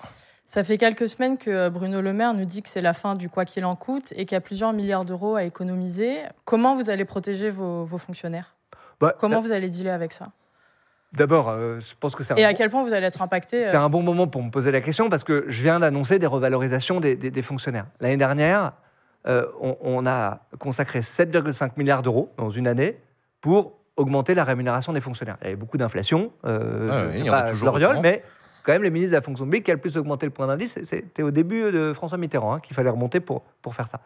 Ça fait quelques semaines que Bruno Le Maire nous dit que c'est la fin du quoi qu'il en coûte et qu'il y a plusieurs milliards d'euros à économiser. Comment vous allez protéger vos, vos fonctionnaires? Bah, Comment vous allez dealer avec ça? D'abord, euh, je pense que c'est un Et à bon- quel point vous allez être impacté C'est euh, un bon moment pour me poser la question parce que je viens d'annoncer des revalorisations des, des- des fonctionnaires. L'année dernière, euh, on, on a consacré 7,5 milliards d'euros dans une année pour augmenter la rémunération des fonctionnaires. Il y avait beaucoup d'inflation, euh, Ah oui, pas, toujours gloriole, mais quand même les ministres de la fonction publique qui a le plus augmenté le point d'indice, c'était au début de François Mitterrand hein, qu'il fallait remonter pour, pour faire ça.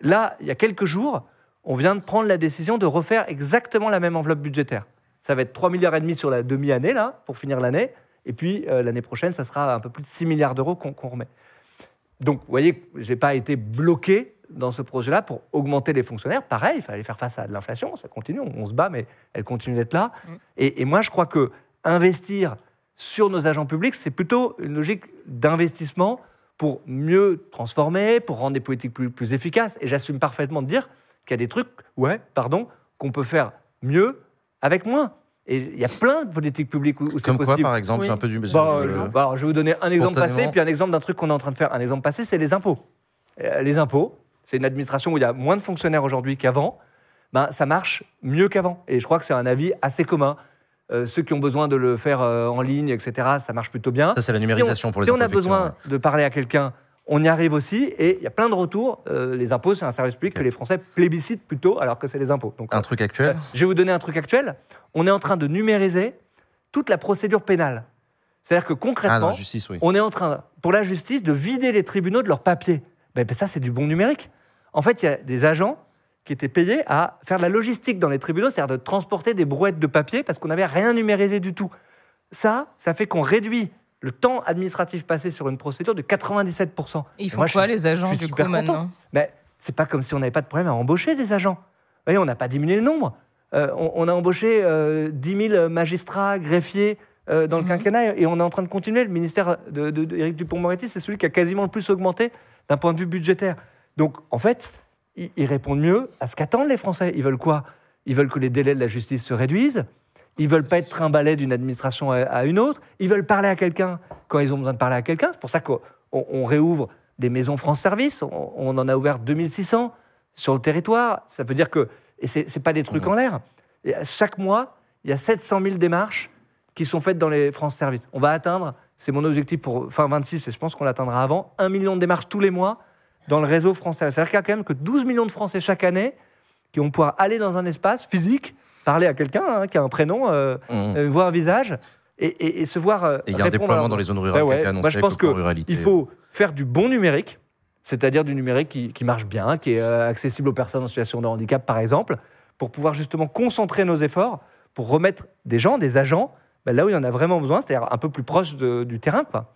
Là, il y a quelques jours, on vient de prendre la décision de refaire exactement la même enveloppe budgétaire. Ça va être 3 milliards et demi sur la demi-année, là, pour finir l'année. Et puis, euh, l'année prochaine, ça sera un peu plus de 6 milliards d'euros qu'on remet. Donc, vous voyez, je n'ai pas été bloqué dans ce projet-là pour augmenter les fonctionnaires. Pareil, il fallait faire face à de l'inflation, ça continue, on, on se bat, mais elle continue d'être là. Mm. Et, et moi, je crois que investir sur nos agents publics, c'est plutôt une logique d'investissement pour mieux transformer, pour rendre des politiques plus, plus efficaces. Et j'assume parfaitement de dire qu'il y a des trucs, ouais, pardon, qu'on peut faire mieux avec moins. Et il y a plein de politiques publiques où, où c'est comme quoi possible. par exemple Oui. J'ai un peu du. Bah, je- bah, alors, je vais vous donner un exemple passé, puis un exemple d'un truc qu'on est en train de faire. Un exemple passé, c'est les impôts. Euh, les impôts, c'est une administration où il y a moins de fonctionnaires aujourd'hui qu'avant. Ben, ça marche mieux qu'avant. Et je crois que c'est un avis assez commun. Euh, ceux qui ont besoin de le faire euh, en ligne, etc., ça marche plutôt bien. Ça, c'est la Si on- numérisation pour les Si on a besoin de parler à quelqu'un, on y arrive aussi. Et il y a plein de retours. Euh, les impôts, c'est un service public que les Français plébiscitent plutôt, alors que c'est les impôts. Donc, Un truc actuel. je vais vous donner un truc actuel. On est en train de numériser toute la procédure pénale. C'est-à-dire que Ah concrètement, non, justice, oui. on est en train, pour la justice, de vider les tribunaux de leurs papiers. Ben, ben ça, c'est du bon numérique. En fait, il y a des agents qui étaient payés à faire de la logistique dans les tribunaux, c'est-à-dire de transporter des brouettes de papier parce qu'on n'avait rien numérisé du tout. Ça, ça fait qu'on réduit le temps administratif passé sur une procédure de 97%. Ils Et font moi, quoi suis- les agents du coup maintenant Mais c'est pas comme si on n'avait pas de problème à embaucher des agents. Vous voyez, on n'a pas diminué le nombre. Euh, on, on a embauché euh, 10 000 magistrats, greffiers euh, dans le Mhm. quinquennat et on est en train de continuer. Le ministère de, de- de Éric Dupond-Moretti, c'est celui qui a quasiment le plus augmenté d'un point de vue budgétaire. Donc, en fait, ils, ils répondent mieux à ce qu'attendent les Français. Ils veulent quoi? Ils veulent que les délais de la justice se réduisent. Ils veulent pas être trimballés d'une administration à, une autre. Ils veulent parler à quelqu'un quand ils ont besoin de parler à quelqu'un. C'est pour ça qu'on on- on réouvre des maisons France Service. On, on en a ouvert 2600 sur le territoire. Ça veut dire que et c'est c'est pas des trucs en l'air. Chaque mois, il y a 700 000 démarches qui sont faites dans les France Service. On va atteindre, c'est mon objectif pour fin 26, et je pense qu'on l'atteindra avant, un million de démarches tous les mois dans le réseau Service. C'est-à-dire qu'il y a quand même que 12 millions de Français chaque année qui vont pouvoir aller dans un espace physique, parler à quelqu'un hein, qui a un prénom, euh, Mmh. euh, voir un visage, et, et- et se voir euh, Et il y a un à déploiement dans les zones rurales ouais. qui a été annoncé Moi, je pense le plan que ruralité. il faut faire du bon numérique, c'est-à-dire du numérique qui, qui marche bien, qui est euh, accessible aux personnes en situation de handicap, par exemple, pour pouvoir justement concentrer nos efforts pour remettre des gens, des agents, ben, là où il y en a vraiment besoin, c'est-à-dire un peu plus proche de- du terrain. Quoi.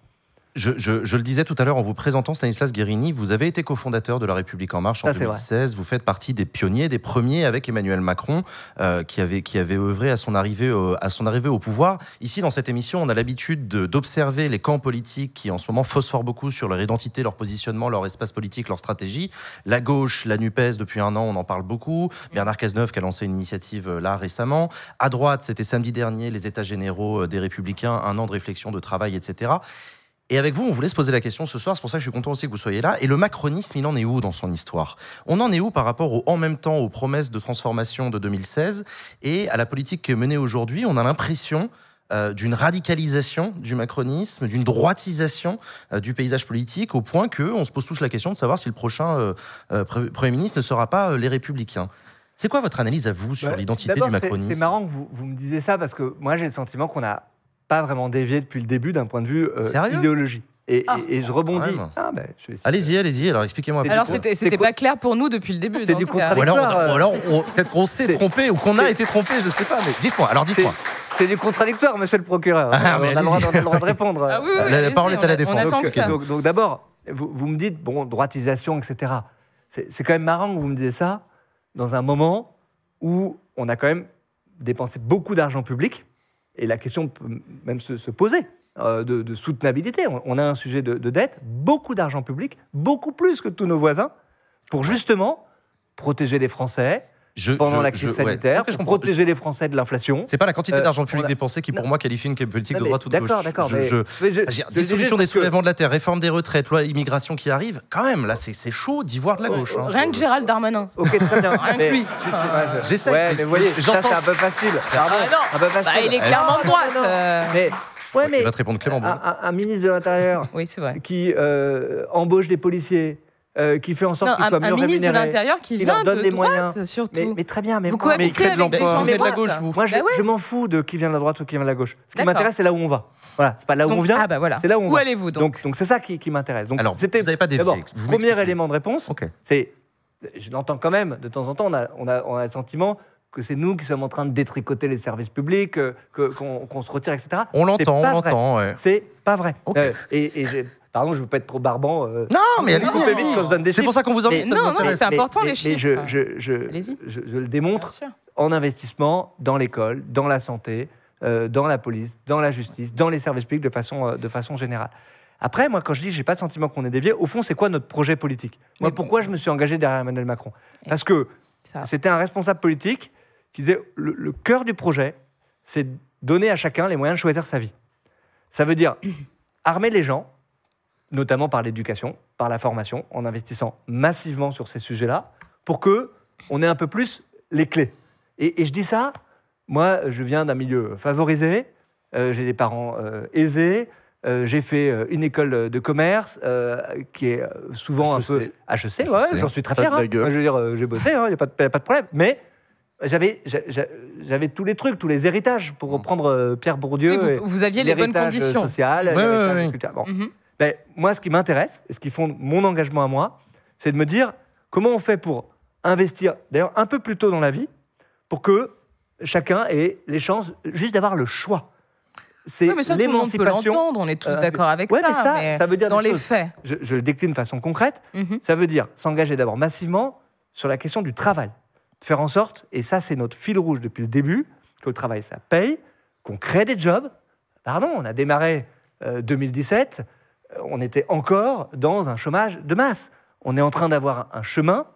Je, je- je le disais tout à l'heure en vous présentant Stanislas Guérini, vous avez été cofondateur de La République En Marche en Ça, c'est vrai. 2016. Vous faites partie des pionniers, des premiers avec Emmanuel Macron, euh, qui, avait, qui avait œuvré à son, arrivée au, à son arrivée au pouvoir. Ici, dans cette émission, on a l'habitude de- d'observer les camps politiques qui, en ce moment, phosphorent beaucoup sur leur identité, leur positionnement, leur espace politique, leur stratégie. La gauche, la NUPES, depuis un an, on en parle beaucoup. Bernard Cazeneuve qui a lancé une initiative euh, là récemment. À droite, c'était samedi dernier, les États généraux euh, des Républicains, un an de réflexion, de travail, etc. Et avec vous, on voulait se poser la question ce soir, c'est pour ça que je suis content aussi que vous soyez là. Et le macronisme, il en est où dans son histoire? On en est où par rapport au, en même temps aux promesses de transformation de 2016 et à la politique qui est menée aujourd'hui? On a l'impression euh, d'une radicalisation du macronisme, d'une droitisation euh, du paysage politique, au point que on se pose tous la question de savoir si le prochain euh, pre- Premier ministre ne sera pas les Républicains. C'est quoi votre analyse à vous sur Ouais. l'identité du macronisme C'est marrant que vous, vous me disiez ça parce que moi j'ai le sentiment qu'on n'a pas vraiment dévié depuis le début d'un point de vue euh, idéologie. Et, Ah. et- et je rebondis. Même. Ah, ben. Allez-y, allez-y, alors expliquez-moi. un peu. Alors c'était pas clair pour nous depuis le début. C'est du ce cas. Ou alors, on- contradictoire. ou alors on- peut-être qu'on s'est trompé ou qu'on a été trompé, je sais pas, mais dites-moi, alors dites-moi. c'est du contradictoire, monsieur le procureur. Ah, on, a le droit, allez-y. on a le droit de répondre. Ah oui, oui, La- parole est à la défense. Donc, d'abord, vous, vous me dites, bon, droitisation, etc. C'est c'est quand même marrant que vous me disiez ça dans un moment où on a quand même dépensé beaucoup d'argent public, et la question peut même se, se poser euh, de, de soutenabilité. On, on a un sujet de, de dette, beaucoup d'argent public, beaucoup plus que tous nos voisins, pour justement protéger les Français Je- pendant je- la crise je- ouais. sanitaire, pour protéger les Français de l'inflation. C'est pas la quantité Euh, d'argent public a- dépensé qui, pour Non. moi, qualifie une politique Non, de droite ou de gauche. D'accord, d'accord. Dissolution des que- soulèvements de la terre, réforme des retraites, loi immigration qui arrive. Quand même, là, c'est chaud d'y voir de la gauche. hein. Rien que Gérald Darmanin. Ok, très bien. Rien que lui. J'essaie, Ouais, mais vous voyez, ça c'est un peu facile. Pardon, Ah non, un peu facile. Bah, il est clairement de Non, droite. euh. Mais, ouais, Il mais va te répondre Clément un, Beaune. un- un ministre de l'Intérieur Oui, c'est vrai. qui euh, embauche des policiers, euh, qui fait en sorte Non, qu'ils un, soient un mieux ministre de rémunérés. l'Intérieur qui leur vient donne de les droite, moyens. surtout. Mais, mais très bien, mais Vous moi, Mais il crée de des l'emploi. de la gauche, vous. moi, je, Bah ouais. je m'en fous de qui vient de la droite ou qui vient de la gauche. Ce qui m'intéresse, c'est là où on va. Voilà, c'est pas là où Donc- on vient, Ah bah voilà. c'est là où on Où va. allez-vous donc, Donc, donc c'est ça qui, qui m'intéresse. Donc, Alors, c'était vous n'avez pas Vous premier élément de réponse. Ok. C'est, je l'entends quand même, de temps en temps, on a, on a, on a le sentiment que c'est nous qui sommes en train de détricoter les services publics, euh, que- qu'on qu'on se retire, etc. On l'entend, on l'entend. ouais. C'est pas vrai. Ok. Euh, et et pardon, je veux pas être trop barbant. euh, Non, mais allez-y. coupez vite quand je donne des C'est pour ça qu'on vous invite. Mais- ça non, non, mais c'est important, les mais chiffres. je, je, je, Allez-y. je, je le démontre en investissement dans l'école, dans la santé, euh, dans la police, dans la justice, dans les services publics de façon, euh, de façon générale. Après, moi, quand je dis j'ai pas le sentiment qu'on est dévié, au fond, c'est quoi notre projet politique? Moi, Mais- pourquoi je me suis engagé derrière Emmanuel Macron? Parce que c'était un responsable politique qui disait le, le cœur du projet, c'est donner à chacun les moyens de choisir sa vie. Ça veut dire armer les gens, notamment par l'éducation, par la formation, en investissant massivement sur ces sujets-là, pour que on ait un peu plus les clés. Et, et je dis ça, moi, je viens d'un milieu favorisé, euh, j'ai des parents euh, aisés, euh, j'ai fait euh, une école de commerce euh, qui est souvent un HEC. peu HEC, HEC. ouais, j'en suis très fier. hein. je veux dire, euh, j'ai bossé, il n'y a, pas de- y a pas de problème. Mais j'avais j'a- j'a- j'avais tous les trucs, tous les héritages, pour reprendre euh, Pierre Bourdieu. Et vous, vous aviez les bonnes conditions. social, Ouais, ouais. Bon. Ben, moi, ce qui m'intéresse, et ce qui fonde mon engagement à moi, c'est de me dire comment on fait pour investir, d'ailleurs, un peu plus tôt dans la vie, pour que chacun ait les chances juste d'avoir le choix. C'est Oui, l'émancipation. l'entendre, on est tous euh, d'accord avec ouais, ça. mais ça, ça veut dire dans les choses. faits. Je, je le décline de façon concrète. Mhm. Ça veut dire s'engager d'abord massivement sur la question du travail. Faire en sorte, et ça c'est notre fil rouge depuis le début, que le travail ça paye, qu'on crée des jobs. Pardon, on a démarré euh, 2017, euh, on était encore dans un chômage de masse. On est en train d'avoir un chemin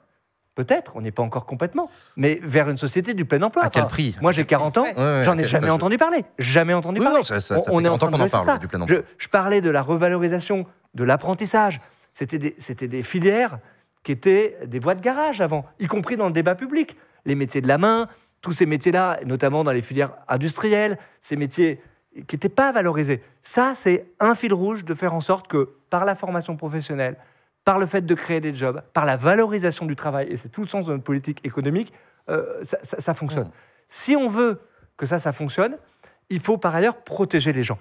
peut-être, on n'est pas encore complètement, mais vers une société du plein emploi. À quel Enfin, prix? Moi, j'ai 40 ans, Ouais. Ouais, j'en ai jamais entendu parler. Jamais entendu Oui, parler. non, ça- ça- ça fait on, est en 40 train de qu'on en dresser parle, ça. du plein emploi. Je, je parlais de la revalorisation de l'apprentissage. C'était des, c'était des filières qui étaient des voies de garage avant, y compris dans le débat public. Les métiers de la main, tous ces métiers-là, notamment dans les filières industrielles, ces métiers qui n'étaient pas valorisés. Ça, c'est un fil rouge de faire en sorte que par la formation professionnelle, par le fait de créer des jobs, par la valorisation du travail, et c'est tout le sens de notre politique économique, euh, ça, ça- ça fonctionne. Mmh. Si on veut que ça, ça fonctionne, il faut par ailleurs protéger les gens.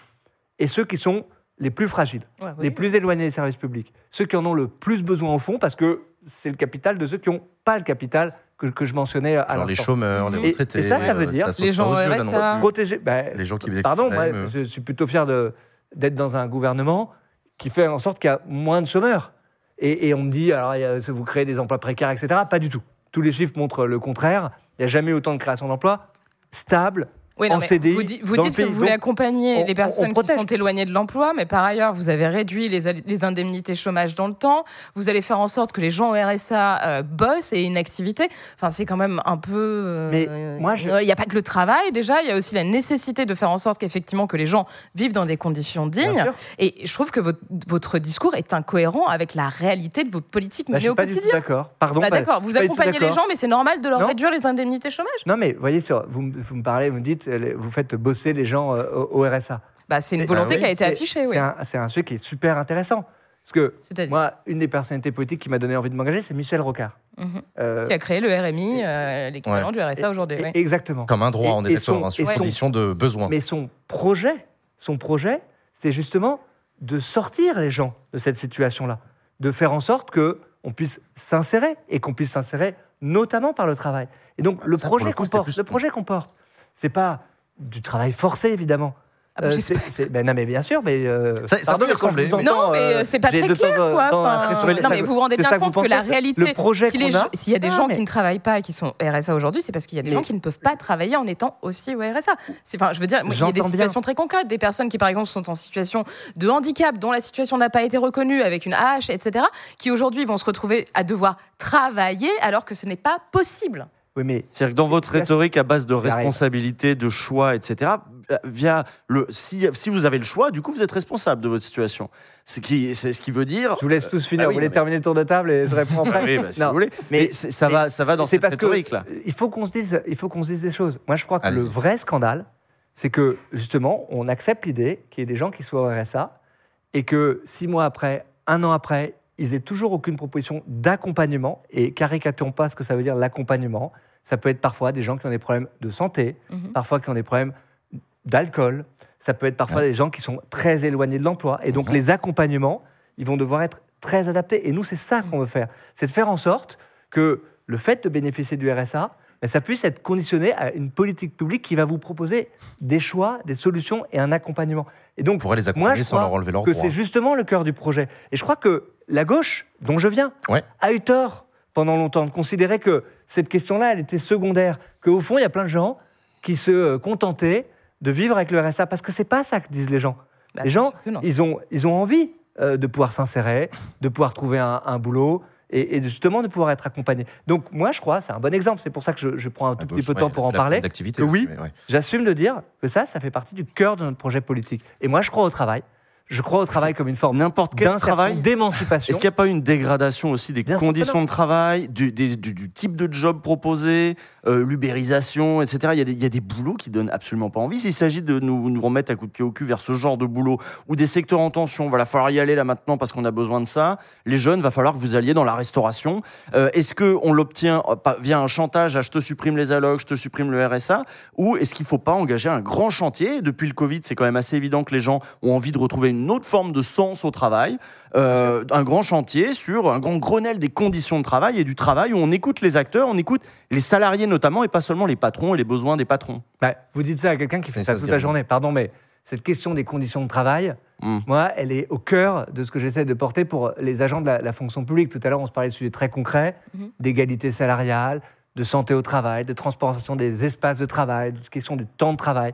Et ceux qui sont les plus fragiles, Ouais, oui. les plus éloignés des services publics, ceux qui en ont le plus besoin au fond, parce que c'est le capital de ceux qui n'ont pas le capital que, que je mentionnais à Genre les l'instant. chômeurs, les Et- retraités. et ça, ça euh, veut dire saute les gens yeux, là, non. Protéger. ben, Les gens qui Pardon, moi, euh. je suis plutôt fier de- d'être dans un gouvernement qui fait en sorte qu'il y a moins de chômeurs. Et, et on me dit, alors, vous créez des emplois précaires, etc. Pas du tout. Tous les chiffres montrent le contraire. Il n'y a jamais autant de création d'emplois stables. Oui, non, en mais CDI vous, di- vous dans le dites que vous voulez Donc, accompagner on- les on personnes qui sont éloignées de l'emploi, mais par ailleurs, vous avez réduit les, indemnités chômage dans le temps. Vous allez faire en sorte que les gens au RSA euh, bossent et aient une activité. Enfin, c'est quand même un peu. euh, Mais euh, moi, je- Il n'y a pas que le travail, déjà. Il y a aussi la nécessité de faire en sorte qu'effectivement, que les gens vivent dans des conditions dignes. Et je trouve que votre, votre discours est incohérent avec la réalité de votre politique Bah, suis au pas du tout quotidien. d'accord. Pardon. Bah, bah, D'accord, vous accompagnez les gens, mais c'est normal de leur Non. réduire les indemnités chômage. Non, mais voyez, sur, vous, me- vous me parlez, vous me dites, vous faites bosser les gens euh, au, au RSA. Bah, c'est une volonté Ah oui, qui a été C'est- affichée, oui. C'est un, un sujet qui est super intéressant. Parce que moi, une des personnalités politiques qui m'a donné envie de m'engager, c'est Michel Rocard. Mhm. Euh, qui a créé le RMI, euh, l'équivalent Ouais. du RSA aujourd'hui. Exactement. Comme un droit, Et- on est et d'accord, son- hein, sur et son- condition de besoin. Mais son projet, son projet, c'était justement de sortir les gens de cette situation-là, de faire en sorte que on puisse s'insérer et qu'on puisse s'insérer notamment par le travail. Et donc le Ça, pour projet le plus- projet qu'on porte, c'est pas du travail forcé évidemment. Ah bah, Euh, j'espère. c'est- c'est- ben non mais bien sûr, mais euh, Ça- ça pardon, peut mais quand je ressembler, vous mais- entends, Non, mais euh, c'est pas très temps clair, quoi. temps Enfin, non, mais vous vous rendez bien que compte que la réalité, le projet si les qu'on gens- a, s'il y a des Non, gens mais- qui ne travaillent pas et qui sont RSA aujourd'hui, c'est parce qu'il y a des Mais- gens qui ne peuvent pas travailler en étant aussi au RSA. C'est- Enfin, je veux dire, il y a des bien. situations très concrètes, des personnes qui, par exemple, sont en situation de handicap, dont la situation n'a pas été reconnue avec une hache, etc., qui aujourd'hui vont se retrouver à devoir travailler alors que ce n'est pas possible. Oui, mais C'est-à-dire que dans votre rhétorique à base de responsabilité, de choix, etc., euh, via le, si, si vous avez le choix, du coup, vous êtes responsable de votre situation. Ce qui, c'est ce qui veut dire. je vous laisse tous finir. bah oui, vous voulez mais- terminer le tour de table et je réponds après? Oui, bah, si Non, vous voulez. mais- Mais, c'est- ça mais va, ça va dans c'est cette parce rhétorique là. il faut qu'on se dise, il faut qu'on se dise des choses. Moi, je crois que le vrai scandale, c'est que justement, on accepte l'idée qu'il y ait des gens qui soient au RSA et que six mois après, un an après, ils aient toujours aucune proposition d'accompagnement. Et caricaturons pas ce que ça veut dire l'accompagnement. Ça peut être parfois des gens qui ont des problèmes de santé, Mhm. parfois qui ont des problèmes d'alcool. Ça peut être parfois des gens qui sont très éloignés de l'emploi. Et donc, les accompagnements, ils vont devoir être très adaptés. Et nous, c'est ça qu'on veut faire. C'est de faire en sorte que le fait de bénéficier du RSA, ben, ça puisse être conditionné à une politique publique qui va vous proposer des choix, des solutions et un accompagnement. Et On donc, pourrait les moi, accompagner je sans crois leur enlever leurs que c'est justement le cœur du projet. Et je crois que la gauche, dont je viens, Ouais. a eu tort pendant longtemps de considérer que cette question-là, elle était secondaire. Qu'au fond, il y a plein de gens qui se contentaient de vivre avec le RSA. Parce que c'est pas ça que disent les gens. Bah, les gens, ils ont, ils ont envie euh, de pouvoir s'insérer, de pouvoir trouver un, un boulot et, et justement de pouvoir être accompagné. Donc moi, je crois, c'est un bon exemple. C'est pour ça que je, je prends un À tout gauche, petit peu de ouais, temps pour en parler. que oui, ouais. J'assume de dire que ça, ça fait partie du cœur de notre projet politique. Et moi, je crois au travail. Je crois au travail comme une forme N'importe quel travail. d'émancipation. Est-ce qu'il n'y a pas une dégradation aussi des conditions de travail, du, des- du- du type de job proposé, euh, l'ubérisation, etc. il y, a des, il y a des boulots qui donnent absolument pas envie. S'il s'agit de nous, remettre à coup de pied au cul vers ce genre de boulot ou des secteurs en tension, va falloir y aller là maintenant parce qu'on a besoin de ça. Les jeunes, va falloir que vous alliez dans la restauration. Euh, est-ce que on l'obtient euh, via un chantage à je te supprime les allocs, je te supprime le RSA, ou est-ce qu'il faut pas engager un grand chantier? Depuis le Covid, c'est quand même assez évident que les gens ont envie de retrouver une autre forme de sens au travail. Euh, un grand chantier sur un grand Grenelle des conditions de travail et du travail où on écoute les acteurs, on écoute les salariés notamment et pas seulement les patrons et les besoins des patrons. Bah, vous dites ça à quelqu'un qui fait ça toute la journée. Pardon, mais cette question des conditions de travail, Mm. moi, elle est au cœur de ce que j'essaie de porter pour les agents de la, la fonction publique. Tout à l'heure, on se parlait de sujets très concrets, Mhm. d'égalité salariale, de santé au travail, de transformation des espaces de travail, de question du temps de travail.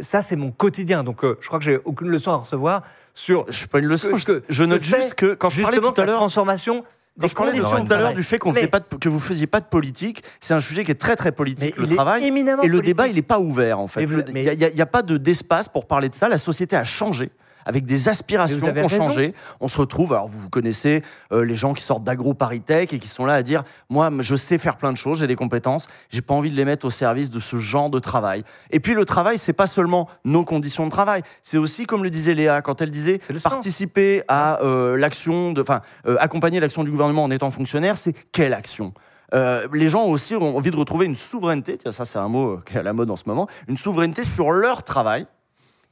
Ça, c'est mon quotidien. Donc, euh, je crois que j'ai aucune leçon à recevoir sur Je suis pas une leçon, que- je, que- je note juste que quand je parlais tout à l'heure, transformation, Quand je parlais tout à l'heure du fait qu'on Mais- faisait pas de- que vous faisiez pas de politique, c'est un sujet qui est très très Mais politique, le il est travail. éminemment Et le politique. débat, il n'est pas ouvert en fait. Il n'y a, pas de- d'espace pour parler de ça. La société a changé. Avec des aspirations qui ont changé, on se retrouve. Alors, vous connaissez euh, les gens qui sortent d'agro-paritech et qui sont là à dire Moi, je sais faire plein de choses, j'ai des compétences, j'ai pas envie de les mettre au service de ce genre de travail. Et puis, le travail, c'est pas seulement nos conditions de travail, c'est aussi, comme le disait Léa, quand elle disait sens. participer à euh, l'action, enfin, euh, accompagner l'action du gouvernement en étant fonctionnaire, c'est quelle action? Euh, les gens aussi ont envie de retrouver une souveraineté, tiens, ça c'est un mot qui est à la mode en ce moment, une souveraineté sur leur travail.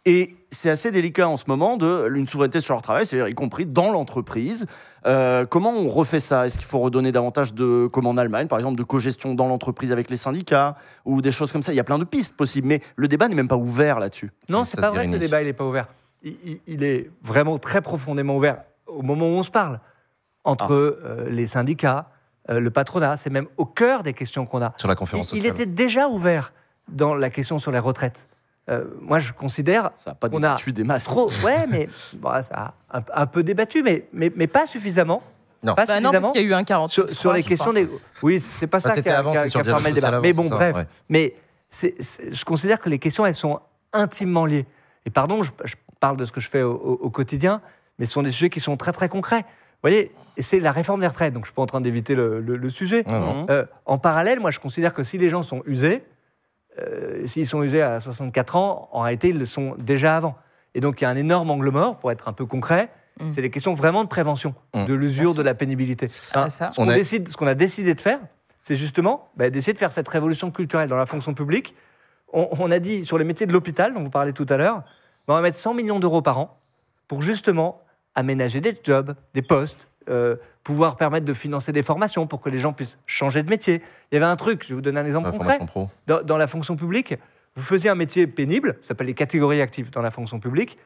Et c'est assez délicat en ce moment de une souveraineté sur leur travail, c'est-à-dire y compris dans l'entreprise. Euh, comment on refait ça? Est-ce qu'il faut redonner davantage de, comme en Allemagne, par exemple, de cogestion dans l'entreprise avec les syndicats ou des choses comme ça? Il y a plein de pistes possibles, mais le débat n'est même pas ouvert là-dessus. Non, c'est pas vrai que le débat il est pas ouvert. Il, il- il est vraiment très profondément ouvert au moment où on se parle entre euh, les syndicats, euh, le patronat. C'est même au cœur des questions qu'on a. Sur la Il, conférence il sociale. était déjà ouvert dans la question sur les retraites. Euh, moi, je considère Ça n'a pas On a des masses. trop. Ouais, mais bon, ça a un, un peu débattu, mais, mais, mais pas suffisamment. Non. Pas Bah non, parce suffisamment. qu'il y a eu un 40. sur, sur les questions des. Oui, c'est pas Ça, ça qui a, a le fermé le dialogue débat. Mais bon, bref. ouais. Mais je considère que les questions, elles sont intimement liées. Et pardon, je, je parle de ce que je fais au, au- au quotidien, mais ce sont des sujets qui sont très très concrets. Vous voyez, c'est la réforme des retraites, donc je suis pas en train d'éviter le, le- le sujet. Mhm. Euh, en parallèle, moi je considère que si les gens sont usés, euh, s'ils sont usés à 64 ans, en réalité ils le sont déjà avant. Et donc il y a un énorme angle mort, pour être un peu concret, Mm. c'est les questions vraiment de prévention, Mm. de l'usure, de la pénibilité. Ah, ce qu'on On a- décide, ce qu'on a décidé de faire, c'est justement bah, d'essayer de faire cette révolution culturelle dans la fonction publique. On, on a dit sur les métiers de l'hôpital, dont vous parlez tout à l'heure, bah, on va mettre 100 millions d'euros par an pour justement aménager des jobs, des postes, euh, pouvoir permettre de financer des formations pour que les gens puissent changer de métier. Il y avait un truc, je vais vous donner un exemple La concret. Dans, dans la fonction publique, vous faisiez un métier pénible, ça s'appelle les catégories actives dans la fonction publique.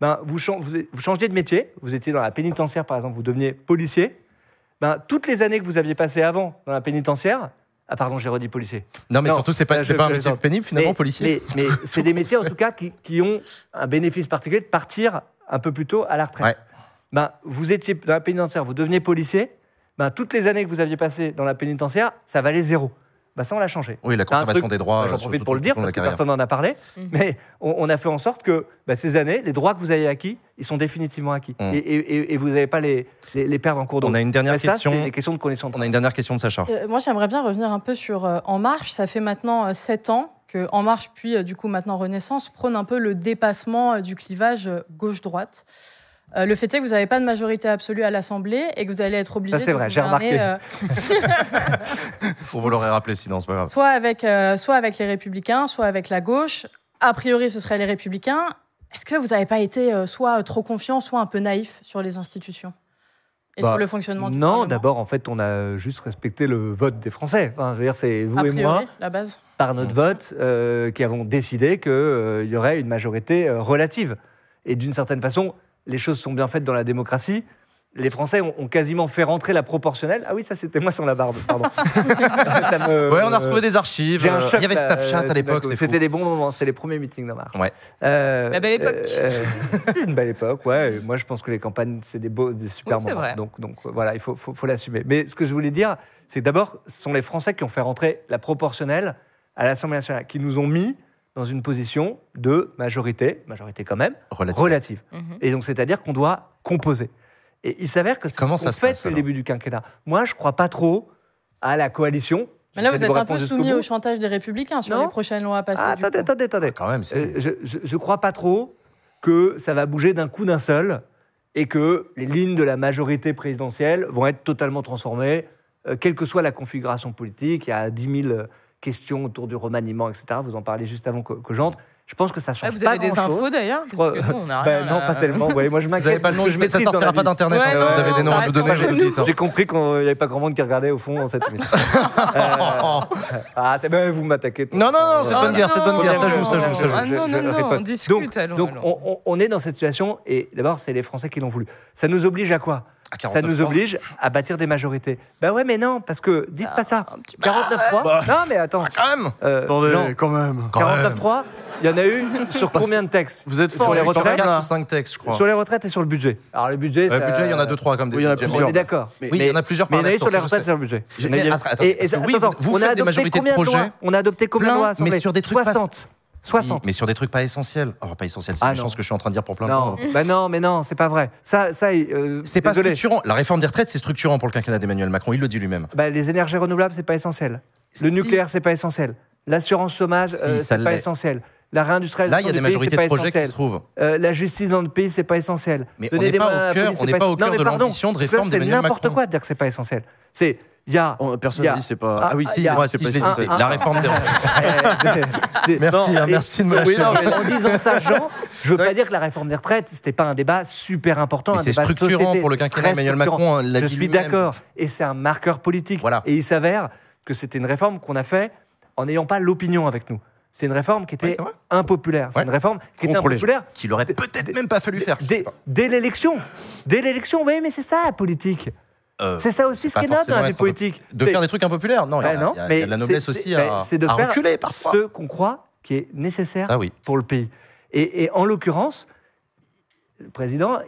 Ben, vous, vous, changiez de métier, vous étiez dans la pénitentiaire par exemple, vous deveniez policier. Ben, toutes les années que vous aviez passées avant dans la pénitentiaire, ah pardon, j'ai redit policier. Non, mais Non, surtout, c'est pas, pas un métier pénible, finalement, mais, policier. Mais, mais c'est des métiers en tout cas qui, qui ont un bénéfice particulier de partir un peu plus tôt à la retraite. Ouais. Ben, vous étiez dans la pénitentiaire, vous deveniez policier. Ben, toutes les années que vous aviez passées dans la pénitentiaire, ça valait zéro. Ben, ça, on l'a changé. Oui, la conservation truc- des droits. Ben, J'en euh, profite pour le dire de parce que carrière. personne n'en a parlé. Mhm. Mais on, on a fait en sorte que ben, ces années, les droits que vous avez acquis, ils sont définitivement acquis. Mhm. Et, et- et- et vous n'avez pas les, les, les perdre en cours d'eau. On a une dernière ça, question. c'est des questions de connaissance. On a une dernière question de Sacha. Euh, moi, j'aimerais bien revenir un peu sur euh, En Marche. Ça fait maintenant euh, sept ans que En Marche, puis du coup maintenant Renaissance, prône un peu le dépassement du clivage euh, gauche-droite. Euh, le fait est que vous n'avez pas de majorité absolue à l'Assemblée et que vous allez être obligé Ça, c'est vrai, j'ai remarqué. euh, Vous l'aurez rappelé, sinon, c'est pas grave. soit, avec, euh, soit avec les Républicains, soit avec la gauche. A priori, ce seraient les Républicains. Est-ce que vous n'avez pas été euh, soit trop confiant, soit un peu naïf sur les institutions et Bah, sur le fonctionnement du Non, d'abord, en fait, on a juste respecté le vote des Français. Enfin, je veux dire, c'est vous A et moi, la base. par notre Mm. vote, euh, qui avons décidé qu'il y aurait une majorité euh, relative. Et d'une certaine façon, les choses sont bien faites dans la démocratie. Les Français ont, ont quasiment fait rentrer la proportionnelle. Ah oui, ça c'était moi sur la barbe, pardon. Me- Ouais, on a retrouvé des archives. Un euh, choc, Il y avait Snapchat à l'époque. C'était des bons moments, c'était les premiers meetings de marche. Ouais. Euh, La belle époque. euh, c'était une belle époque, ouais. Et Moi, je pense que les campagnes, c'est des beaux, des super Oui, c'est moments. vrai. Donc, donc voilà, il faut, faut, faut l'assumer. Mais ce que je voulais dire, c'est que d'abord, ce sont les Français qui ont fait rentrer la proportionnelle à l'Assemblée nationale, qui nous ont mis dans une position de majorité, majorité quand même, relative. Mhm. Et donc, c'est-à-dire qu'on doit composer. Et il s'avère que c'est Comment ce ça qu'on se fait depuis le début du quinquennat. Moi, je crois pas trop à la coalition. Mais là, vous êtes un peu soumis au chantage des Républicains sur Non. les prochaines lois à passer. Ah, du attendez, attendez, attendez. Quand même, c'est. Euh, je, je crois pas trop que ça va bouger d'un coup d'un seul et que les lignes de la majorité présidentielle vont être totalement transformées, euh, quelle que soit la configuration politique. Il y a 10 000 questions autour du remaniement, etc. Vous en parlez juste avant que, que j'entre. Je pense que ça Ah, change vous pas avez des grand-chose. infos d'ailleurs crois- Ben rien, non, pas tellement. Vous voyez, moi, je Vous m'inquiète. n'avez pas le parce nom, que je mais ça dans sortira pas d'internet. Ouais, hein, non, vous avez des noms à nous donner, vous hein. J'ai compris qu'il n'y avait pas grand monde qui regardait au fond cette émission. Euh, ah, c'est bien, vous m'attaquez. Non, non, non, c'est bonne guerre, c'est bonne guerre, ça joue, ça joue, ça joue. Non, non, non, on discute, Donc, on est dans cette situation et d'abord, c'est les Français qui l'ont voulu. Ça nous oblige à quoi? ça nous oblige à bâtir des majorités. Bah ouais, mais non, parce que dites ah, pas ça. 49-3. Ah, bah, non, mais attends. Ah, quand même. Euh, Attendez, quand même. 49-3. Il y en a eu sur combien de textes Vous êtes fort, sur les retraites 4 ou 5 textes, je crois. Sur les retraites et sur le budget. Alors le budget, le budget, il y en a 2 3 comme des. Oui, il y en a plusieurs. On est d'accord. Mais, oui, il y en a plusieurs Mais il y en a eu sur les retraites et sur le budget. Mais, attends, et, et, attends, oui, vous, vous on a adopté combien de, de projets On a adopté combien de lois Mais sur des 60. 60. mais sur des trucs pas essentiels. Oh, pas essentiels, c'est ah une chance que je suis en train de dire pour plein de gens. Bah non, mais non, c'est pas vrai. Ça, ça euh, c'est pas structurant. La réforme des retraites, c'est structurant pour le quinquennat d'Emmanuel Macron. Il le dit lui-même. Bah, les énergies renouvelables, c'est pas essentiel. Le nucléaire, c'est pas essentiel. L'assurance chômage, euh, c'est pas essentiel. La réindustrialisation Là, il y a des projets essentiel. qui se trouvent. Euh, la justice dans le pays, c'est pas essentiel. Mais Donner on n'est pas, pas, au cœur, de l'ambition de réforme d'Emmanuel Macron. C'est n'importe quoi de dire que c'est pas essentiel. C'est il y a. Oh, personne ne dit c'est pas. Ah, oui, ah, si, moi, c'est pas La réforme des retraites. Eh, merci, hein, merci de me oui, non, En disant ça, Jean, je veux pas dire que la réforme des retraites, c'était pas un débat super important. C'est structurant pour le quinquennat Emmanuel Macron. Hein, je suis d'accord. Et c'est un marqueur politique. Et il s'avère que c'était une réforme qu'on a fait en n'ayant pas l'opinion avec nous. C'est une réforme qui était impopulaire. C'est une réforme qui était impopulaire. Qu'il aurait peut-être même pas fallu faire. Dès, l'élection. Dès l'élection, oui, mais c'est ça la politique. Euh, c'est ça aussi ce qui est là dans la vie politique. De faire des trucs impopulaires, non, il y, a ben de la noblesse aussi à, ben, C'est de faire reculer parfois. ce qu'on croit qui est nécessaire ah pour le pays. Et, en l'occurrence, le président,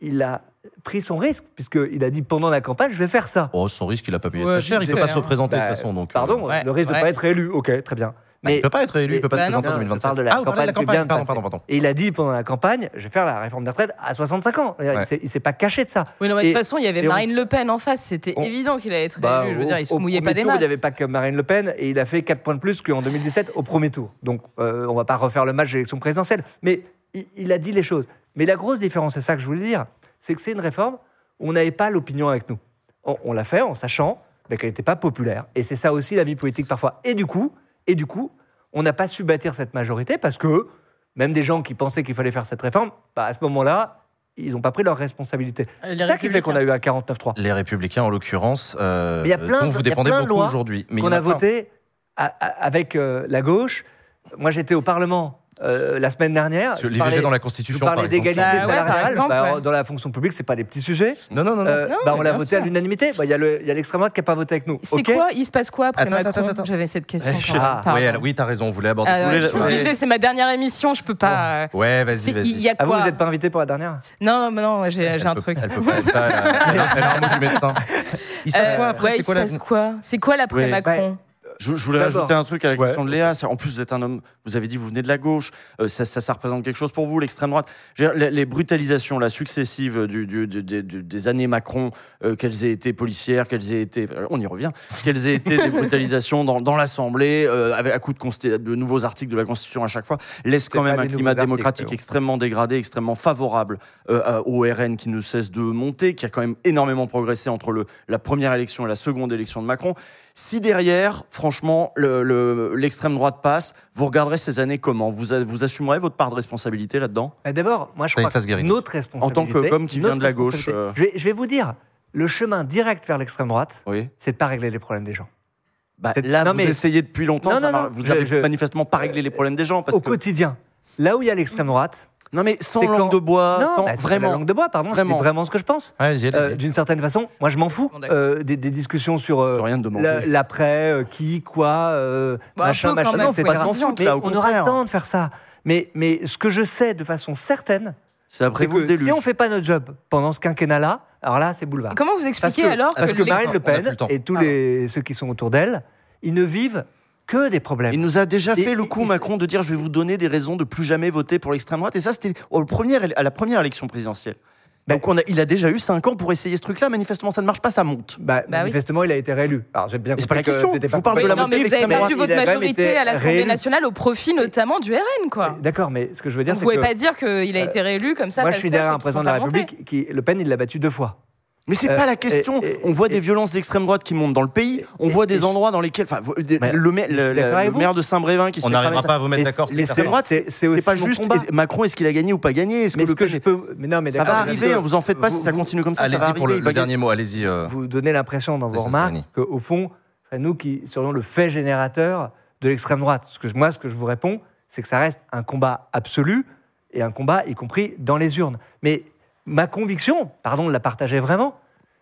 il a pris son risque, puisqu'il a dit pendant la campagne, je vais faire ça. Oh, son risque, il n'a pas payé ouais, cher, il ne peut pas se hein. représenter de toute ben, façon. Donc, euh, pardon, le risque de ne pas être élu, ok, très bien. Il ne peut pas être élu, il ne peut pas bah se présenter en 2025. Je parle de la ah, campagne de la campagne, pardon, pardon, pardon. Il a dit pendant la campagne, je vais faire la réforme des retraites à 65 ans. Il ne s'est pas caché de ça. De toute façon, il y avait Marine Le Pen en face, c'était évident qu'il allait être bah, élu. Je veux dire, il se mouillait pas des tour. Il n'y avait pas que Marine Le Pen et il a fait 4 points de plus qu'en 2017 au premier tour. Donc, euh, on ne va pas refaire le match d'élection présidentielle. Mais il, a dit les choses. Mais la grosse différence, c'est ça que je voulais dire, c'est que c'est une réforme où on n'avait pas l'opinion avec nous. On, l'a fait en sachant qu'elle n'était pas populaire. Et c'est ça aussi la vie politique parfois. Et du coup, et du coup, on n'a pas su bâtir cette majorité parce que même des gens qui pensaient qu'il fallait faire cette réforme, bah à ce moment-là, ils n'ont pas pris leurs responsabilités. Euh, C'est ça qui fait qu'on a eu à 49.3. Les Républicains, en l'occurrence, euh, dont vous dépendez beaucoup aujourd'hui. Mais qu'on a, voté avec euh, la gauche. Moi, j'étais au Parlement euh, la semaine dernière, les parlais, dans la Constitution, d'égalité bah salariale. Bah, dans la fonction publique, c'est pas des petits sujets. Non, non, non. Euh, bah, on l'a voté à l'unanimité. Bah, il y a l'extrême droite qui n'a pas voté avec nous. C'est quoi Il se passe quoi après attends, Macron attends, attends, J'avais cette question. Ah, quand oui, t'as raison. On voulait aborder. Ah, je suis obligée. C'est ma dernière émission. Je ne peux pas. Ouais, euh, vas-y, vas-y. Ah, vous, vous n'êtes pas invité pour la dernière Non, non, j'ai un truc. Elle peut pas. Elle a un médecin. Il se passe quoi après C'est quoi l'après Macron? je, voulais ajouter un truc à la question de Léa. En plus, vous êtes un homme, vous avez dit vous venez de la gauche, euh, ça, ça, représente quelque chose pour vous, l'extrême droite? Les, brutalisations la successives des années Macron, euh, qu'elles aient été policières, qu'elles aient été. Euh, on y revient. Qu'elles aient été des brutalisations dans, l'Assemblée, avec, à coup de, de, nouveaux articles de la Constitution à chaque fois, laisse quand même un climat démocratique extrêmement dégradé, extrêmement favorable au RN qui ne cesse de monter, qui a quand même énormément progressé entre la première élection et la seconde élection de Macron. Si derrière, franchement, l'extrême droite passe, vous regarderez ces années comment? Vous, vous assumerez votre part de responsabilité là-dedans? Euh, d'abord, moi je crois que notre responsabilité. En tant que comme qui vient de la gauche. Euh. Je, vais, vous dire, le chemin direct vers l'extrême droite, c'est de ne pas régler les problèmes des gens. Bah, là, vous mais... essayez depuis longtemps, non, non, vous n'avez manifestement pas réglé les problèmes des gens. Au quotidien, là où il y a l'extrême droite, non, mais sans langue de bois. Sans... bah, vraiment. La langue de bois, pardon. Vraiment. ce que je pense. Euh, d'une certaine façon, moi, je m'en fous euh, des, discussions sur euh, l'après, euh, qui, quoi, machin, machin. Même, non, faut pas s'en foutre, là, On aura le temps de faire ça. Mais, mais ce que je sais de façon certaine, c'est que si on ne fait pas notre job pendant ce quinquennat-là, alors là, c'est boulevard. Comment vous expliquez parce que, alors Parce que, que Marine Le Pen et tous ceux qui sont autour d'elle, ils ne vivent que des problèmes. Il nous a déjà fait le coup, Macron, de dire je vais vous donner des raisons de plus jamais voter pour l'extrême droite. Et ça, c'était à la première élection présidentielle. Bah, Donc on a, il a déjà eu 5 ans pour essayer ce truc-là. Manifestement, ça ne marche pas, ça monte. Bah, bah manifestement, il a été réélu. Alors j'ai bien compris pas la question. que c'était pas. Je vous parle de la non, mais vous avez perdu votre majorité à l'Assemblée nationale au profit notamment du RN, quoi. D'accord, mais ce que je veux dire, c'est que vous pouvez pas dire qu'il a euh, été réélu comme ça. Moi, je suis derrière un président de la République qui, Le Pen, il l'a battu deux fois. Mais c'est euh, pas la question. On voit des violences d'extrême droite qui montent dans le pays. On voit des endroits dans lesquels, enfin, le, maire de Saint-Brévin qui se. On n'arrivera pas à vous mettre d'accord. L'extrême droite, c'est pas juste. Macron, est-ce qu'il a gagné ou pas gagné? Est-ce que, je peux mais non, mais ça va arriver. Vous en faites pas si ça continue comme ça. Allez-y pour le dernier mot. Allez-y. Euh, vous donnez l'impression dans vos remarques qu'au fond, c'est nous qui serions le fait générateur de l'extrême droite. Moi, ce que je vous réponds, c'est que ça reste un combat absolu et un combat, y compris dans les urnes. Mais ma conviction, pardon de la partager vraiment,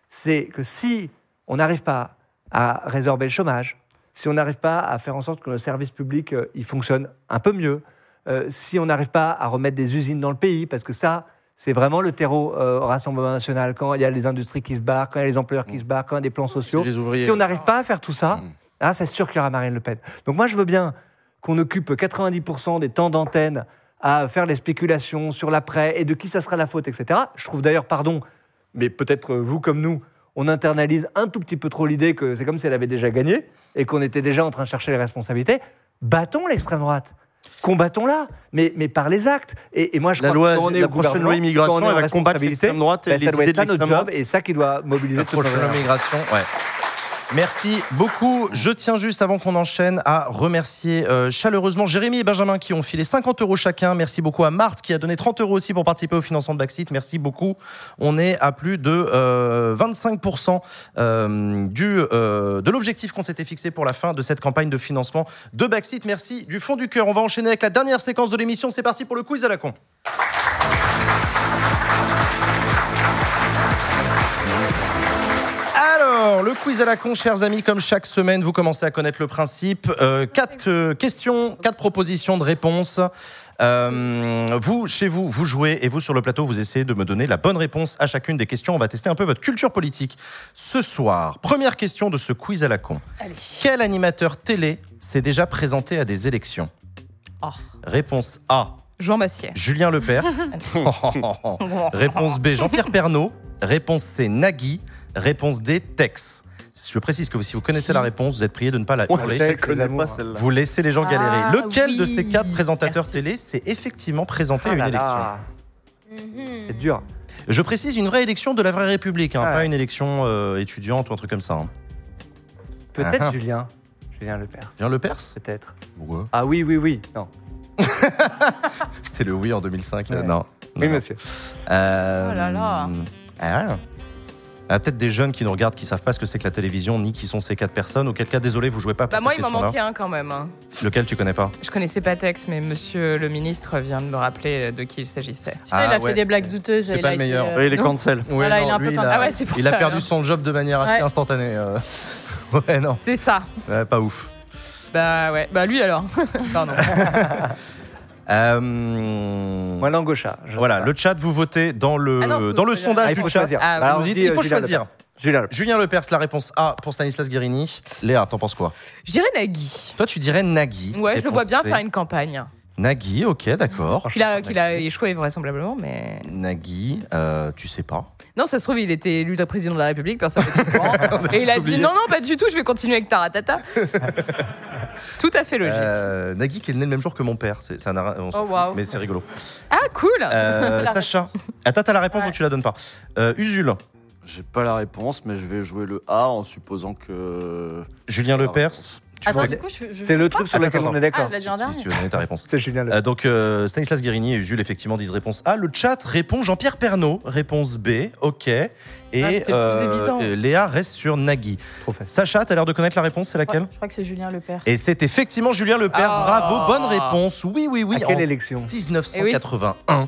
c'est que si on n'arrive pas à résorber le chômage, si on n'arrive pas à faire en sorte que nos services publics euh, ils fonctionnent un peu mieux, euh, si on n'arrive pas à remettre des usines dans le pays, parce que ça, c'est vraiment le terreau euh, au Rassemblement national, quand il y a les industries qui se barrent, quand il y a les employeurs qui se barrent, quand il y a des plans sociaux. C'est les ouvriers. Si on n'arrive pas à faire tout ça, Mm. ah, c'est sûr qu'il y aura Marine Le Pen. Donc moi, je veux bien qu'on occupe 90% des temps d'antenne à faire les spéculations sur l'après et de qui ça sera la faute, etc. Je trouve d'ailleurs, pardon, mais peut-être euh, vous comme nous, on internalise un tout petit peu trop l'idée que c'est comme si elle avait déjà gagné et qu'on était déjà en train de chercher les responsabilités. Battons l'extrême droite. Combattons-la, mais, mais par les actes. Et, et moi, je La crois loi, on est la prochaine loi immigration, elle va combattre l'extrême droite et ben, les ça doit être ça notre job et ça qui doit mobiliser La toute notre prochaine migration, ouais. Merci beaucoup. Je tiens juste avant qu'on enchaîne à remercier euh, chaleureusement Jérémy et Benjamin qui ont filé 50 euros chacun. Merci beaucoup à Marthe qui a donné 30 euros aussi pour participer au financement de Backseat. Merci beaucoup. On est à plus de euh, 25% euh, du, euh, de l'objectif qu'on s'était fixé pour la fin de cette campagne de financement de Backseat. Merci du fond du cœur. On va enchaîner avec la dernière séquence de l'émission. C'est parti pour le quiz à la con. Alors, le quiz à la con, chers amis, comme chaque semaine, vous commencez à connaître le principe. Euh, quatre euh, questions, quatre propositions de réponses. Euh, vous, chez vous, vous jouez et vous, sur le plateau, vous essayez de me donner la bonne réponse à chacune des questions. On va tester un peu votre culture politique ce soir. Première question de ce quiz à la con. Allez. Quel animateur télé s'est déjà présenté à des élections Oh. Réponse A, Jean Massier. Julien Lepers. Réponse B, Jean-Pierre Pernaud. Réponse C, Nagui. Réponse D, Tex. Je précise que si vous connaissez la réponse, vous êtes prié de ne pas la hurler. Vous laissez les gens galérer. Ah, Lequel de ces quatre présentateurs Merci. télé s'est effectivement présenté à Ah une là élection là, Mhm. C'est dur. Je précise une vraie élection de la vraie République, hein, pas une élection euh, étudiante ou un truc comme ça. hein. Peut-être Ah ah. Julien. Julien Lepers. Julien Lepers Peut-être. Ouais. Ah oui, oui, oui. Non. C'était le oui en 2005. euh, Ouais. non. Oui, Non. monsieur. Euh, Oh là là. Ah. Ah, Peut-être des jeunes qui nous regardent qui savent pas ce que c'est que la télévision ni qui sont ces quatre personnes. Auquel cas, désolé, vous jouez pas pour Bah moi, il m'en manquait un quand même. hein. Lequel tu connais pas Je connaissais pas Tex, mais monsieur le ministre vient de me rappeler de qui il s'agissait. Tu sais, Ah, il a ouais. fait des blagues douteuses. C'est il pas a le été, meilleur. euh. Voilà, il est un peu lui, comme- a, Ah ouais, c'est pour il a perdu alors. son job de manière assez Ouais. instantanée. euh. Ouais, non, C'est ça. Ouais, pas ouf. Bah ouais. Bah lui alors. Pardon. Euh, Moi, l'angosha. je voilà, le chat, vous votez dans le, Ah non, dans le sondage Ah, il du faut chat. choisir. Ah, Bah, vous dites, il faut Julien choisir. Lepers. Julien Lepers. Julien Lepers, la réponse A pour Stanislas Guérini. Léa, t'en penses quoi? Je dirais Nagui. Toi, tu dirais Nagui. Ouais, je le vois bien faire une campagne. Nagui, ok, d'accord. Qu'il a, qu'il a échoué vraisemblablement, mais. Nagui, euh, tu sais pas. Non, ça se trouve, il était élu président de la République, personne au courant. Et il a dit non, non, pas du tout, je vais continuer avec Taratata. tout à fait logique. Euh, Nagui qui est né le même jour que mon père. C'est un ara- Oh, waouh. mais c'est rigolo. Ah, cool Euh, Sacha. Attends, t'as la réponse Ouais. donc tu la donnes pas. Euh, Usul, J'ai pas la réponse, mais je vais jouer le A en supposant que. Julien Lepers. Réponse. Tu Attends, vois- du coup, je, je- C'est le truc sur lequel on est Ah, d'accord. je l'ai dit en Si, dernier. si tu veux donner ta réponse. C'est Julien Lepers. Euh, donc euh, Stanislas Guérini et Usul effectivement disent réponse A. Le chat répond Jean-Pierre Pernaud. Réponse B. Ok. Et Ah, c'est plus évident. euh, Léa reste sur Nagui. Trop facile. Sacha, t'as l'air de connaître la réponse, c'est laquelle Je crois que c'est Julien Lepers. Et c'est effectivement Julien Lepers. Ah. Bravo, bonne réponse. Oui, oui, oui. à quelle en élection? 1981.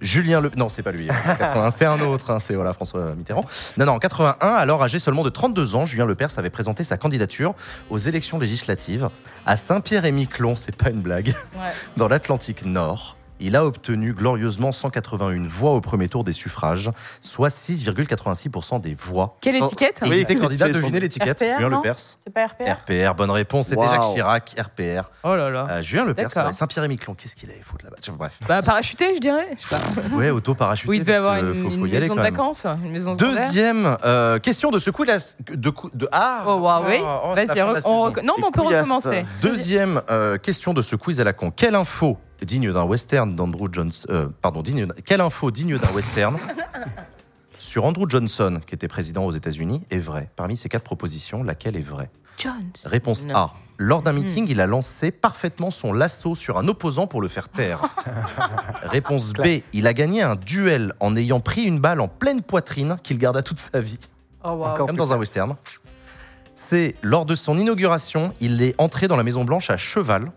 Julien Le... Non, c'est pas lui. 81, c'est un autre. hein, c'est voilà, François Mitterrand. Non, non, en 81, alors âgé seulement de 32 ans, Julien Lepers avait présenté sa candidature aux élections législatives à Saint-Pierre-et-Miquelon. C'est pas une blague. Ouais. Dans l'Atlantique Nord. Il a obtenu glorieusement 181 voix au premier tour des suffrages, soit 6,86% des voix. Quelle Oh. étiquette Et il Oui, était candidat, devinez l'étiquette. Julien Lepers. C'est pas RPR RPR, bonne réponse. C'était Wow. Jacques Chirac, RPR. Oh là là. Euh, Julien Lepers, D'accord. ouais, Saint-Pierre-et-Miquelon. Qu'est-ce qu'il allait foutre là-bas? Bref. Bah, parachuté, je dirais. Ouais, auto-parachuté. Il devait avoir une, faut, une faut y aller maison de vacances, une maison secondaire. Deuxième euh, question de ce coup de, coup- de ah Oh, wow, oui. oh, Vas-y, de on non, mais on peut recommencer. Deuxième euh, question de ce quiz à la con. Quelle info digne d'un western d'Andrew Johnson euh, Pardon, digne quelle info digne d'un western sur Andrew Johnson, qui était président aux États-Unis, est vraie Parmi ces quatre propositions, laquelle est vraie? Jones. Réponse Non. A. Lors d'un Mhm. meeting, il a lancé parfaitement son lasso sur un opposant pour le faire taire. Réponse B. Il a gagné un duel en ayant pris une balle en pleine poitrine qu'il garda toute sa vie. Oh, wow. Comme dans un western. C'est lors de son inauguration, il est entré dans la Maison Blanche à cheval.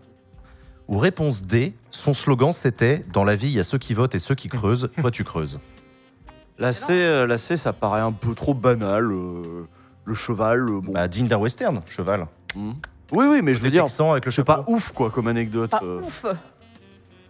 Ou réponse D, son slogan c'était Dans la vie, il y a ceux qui votent et ceux qui creusent, toi tu creuses. La C, euh, la C, ça paraît un peu trop banal. euh, le cheval, euh, bon. Bah, digne d'un western, cheval. Hmm. Oui, oui, mais je veux dire, Texan avec le c'est pas chapeau. ouf, quoi, comme anecdote. Pas euh. ouf.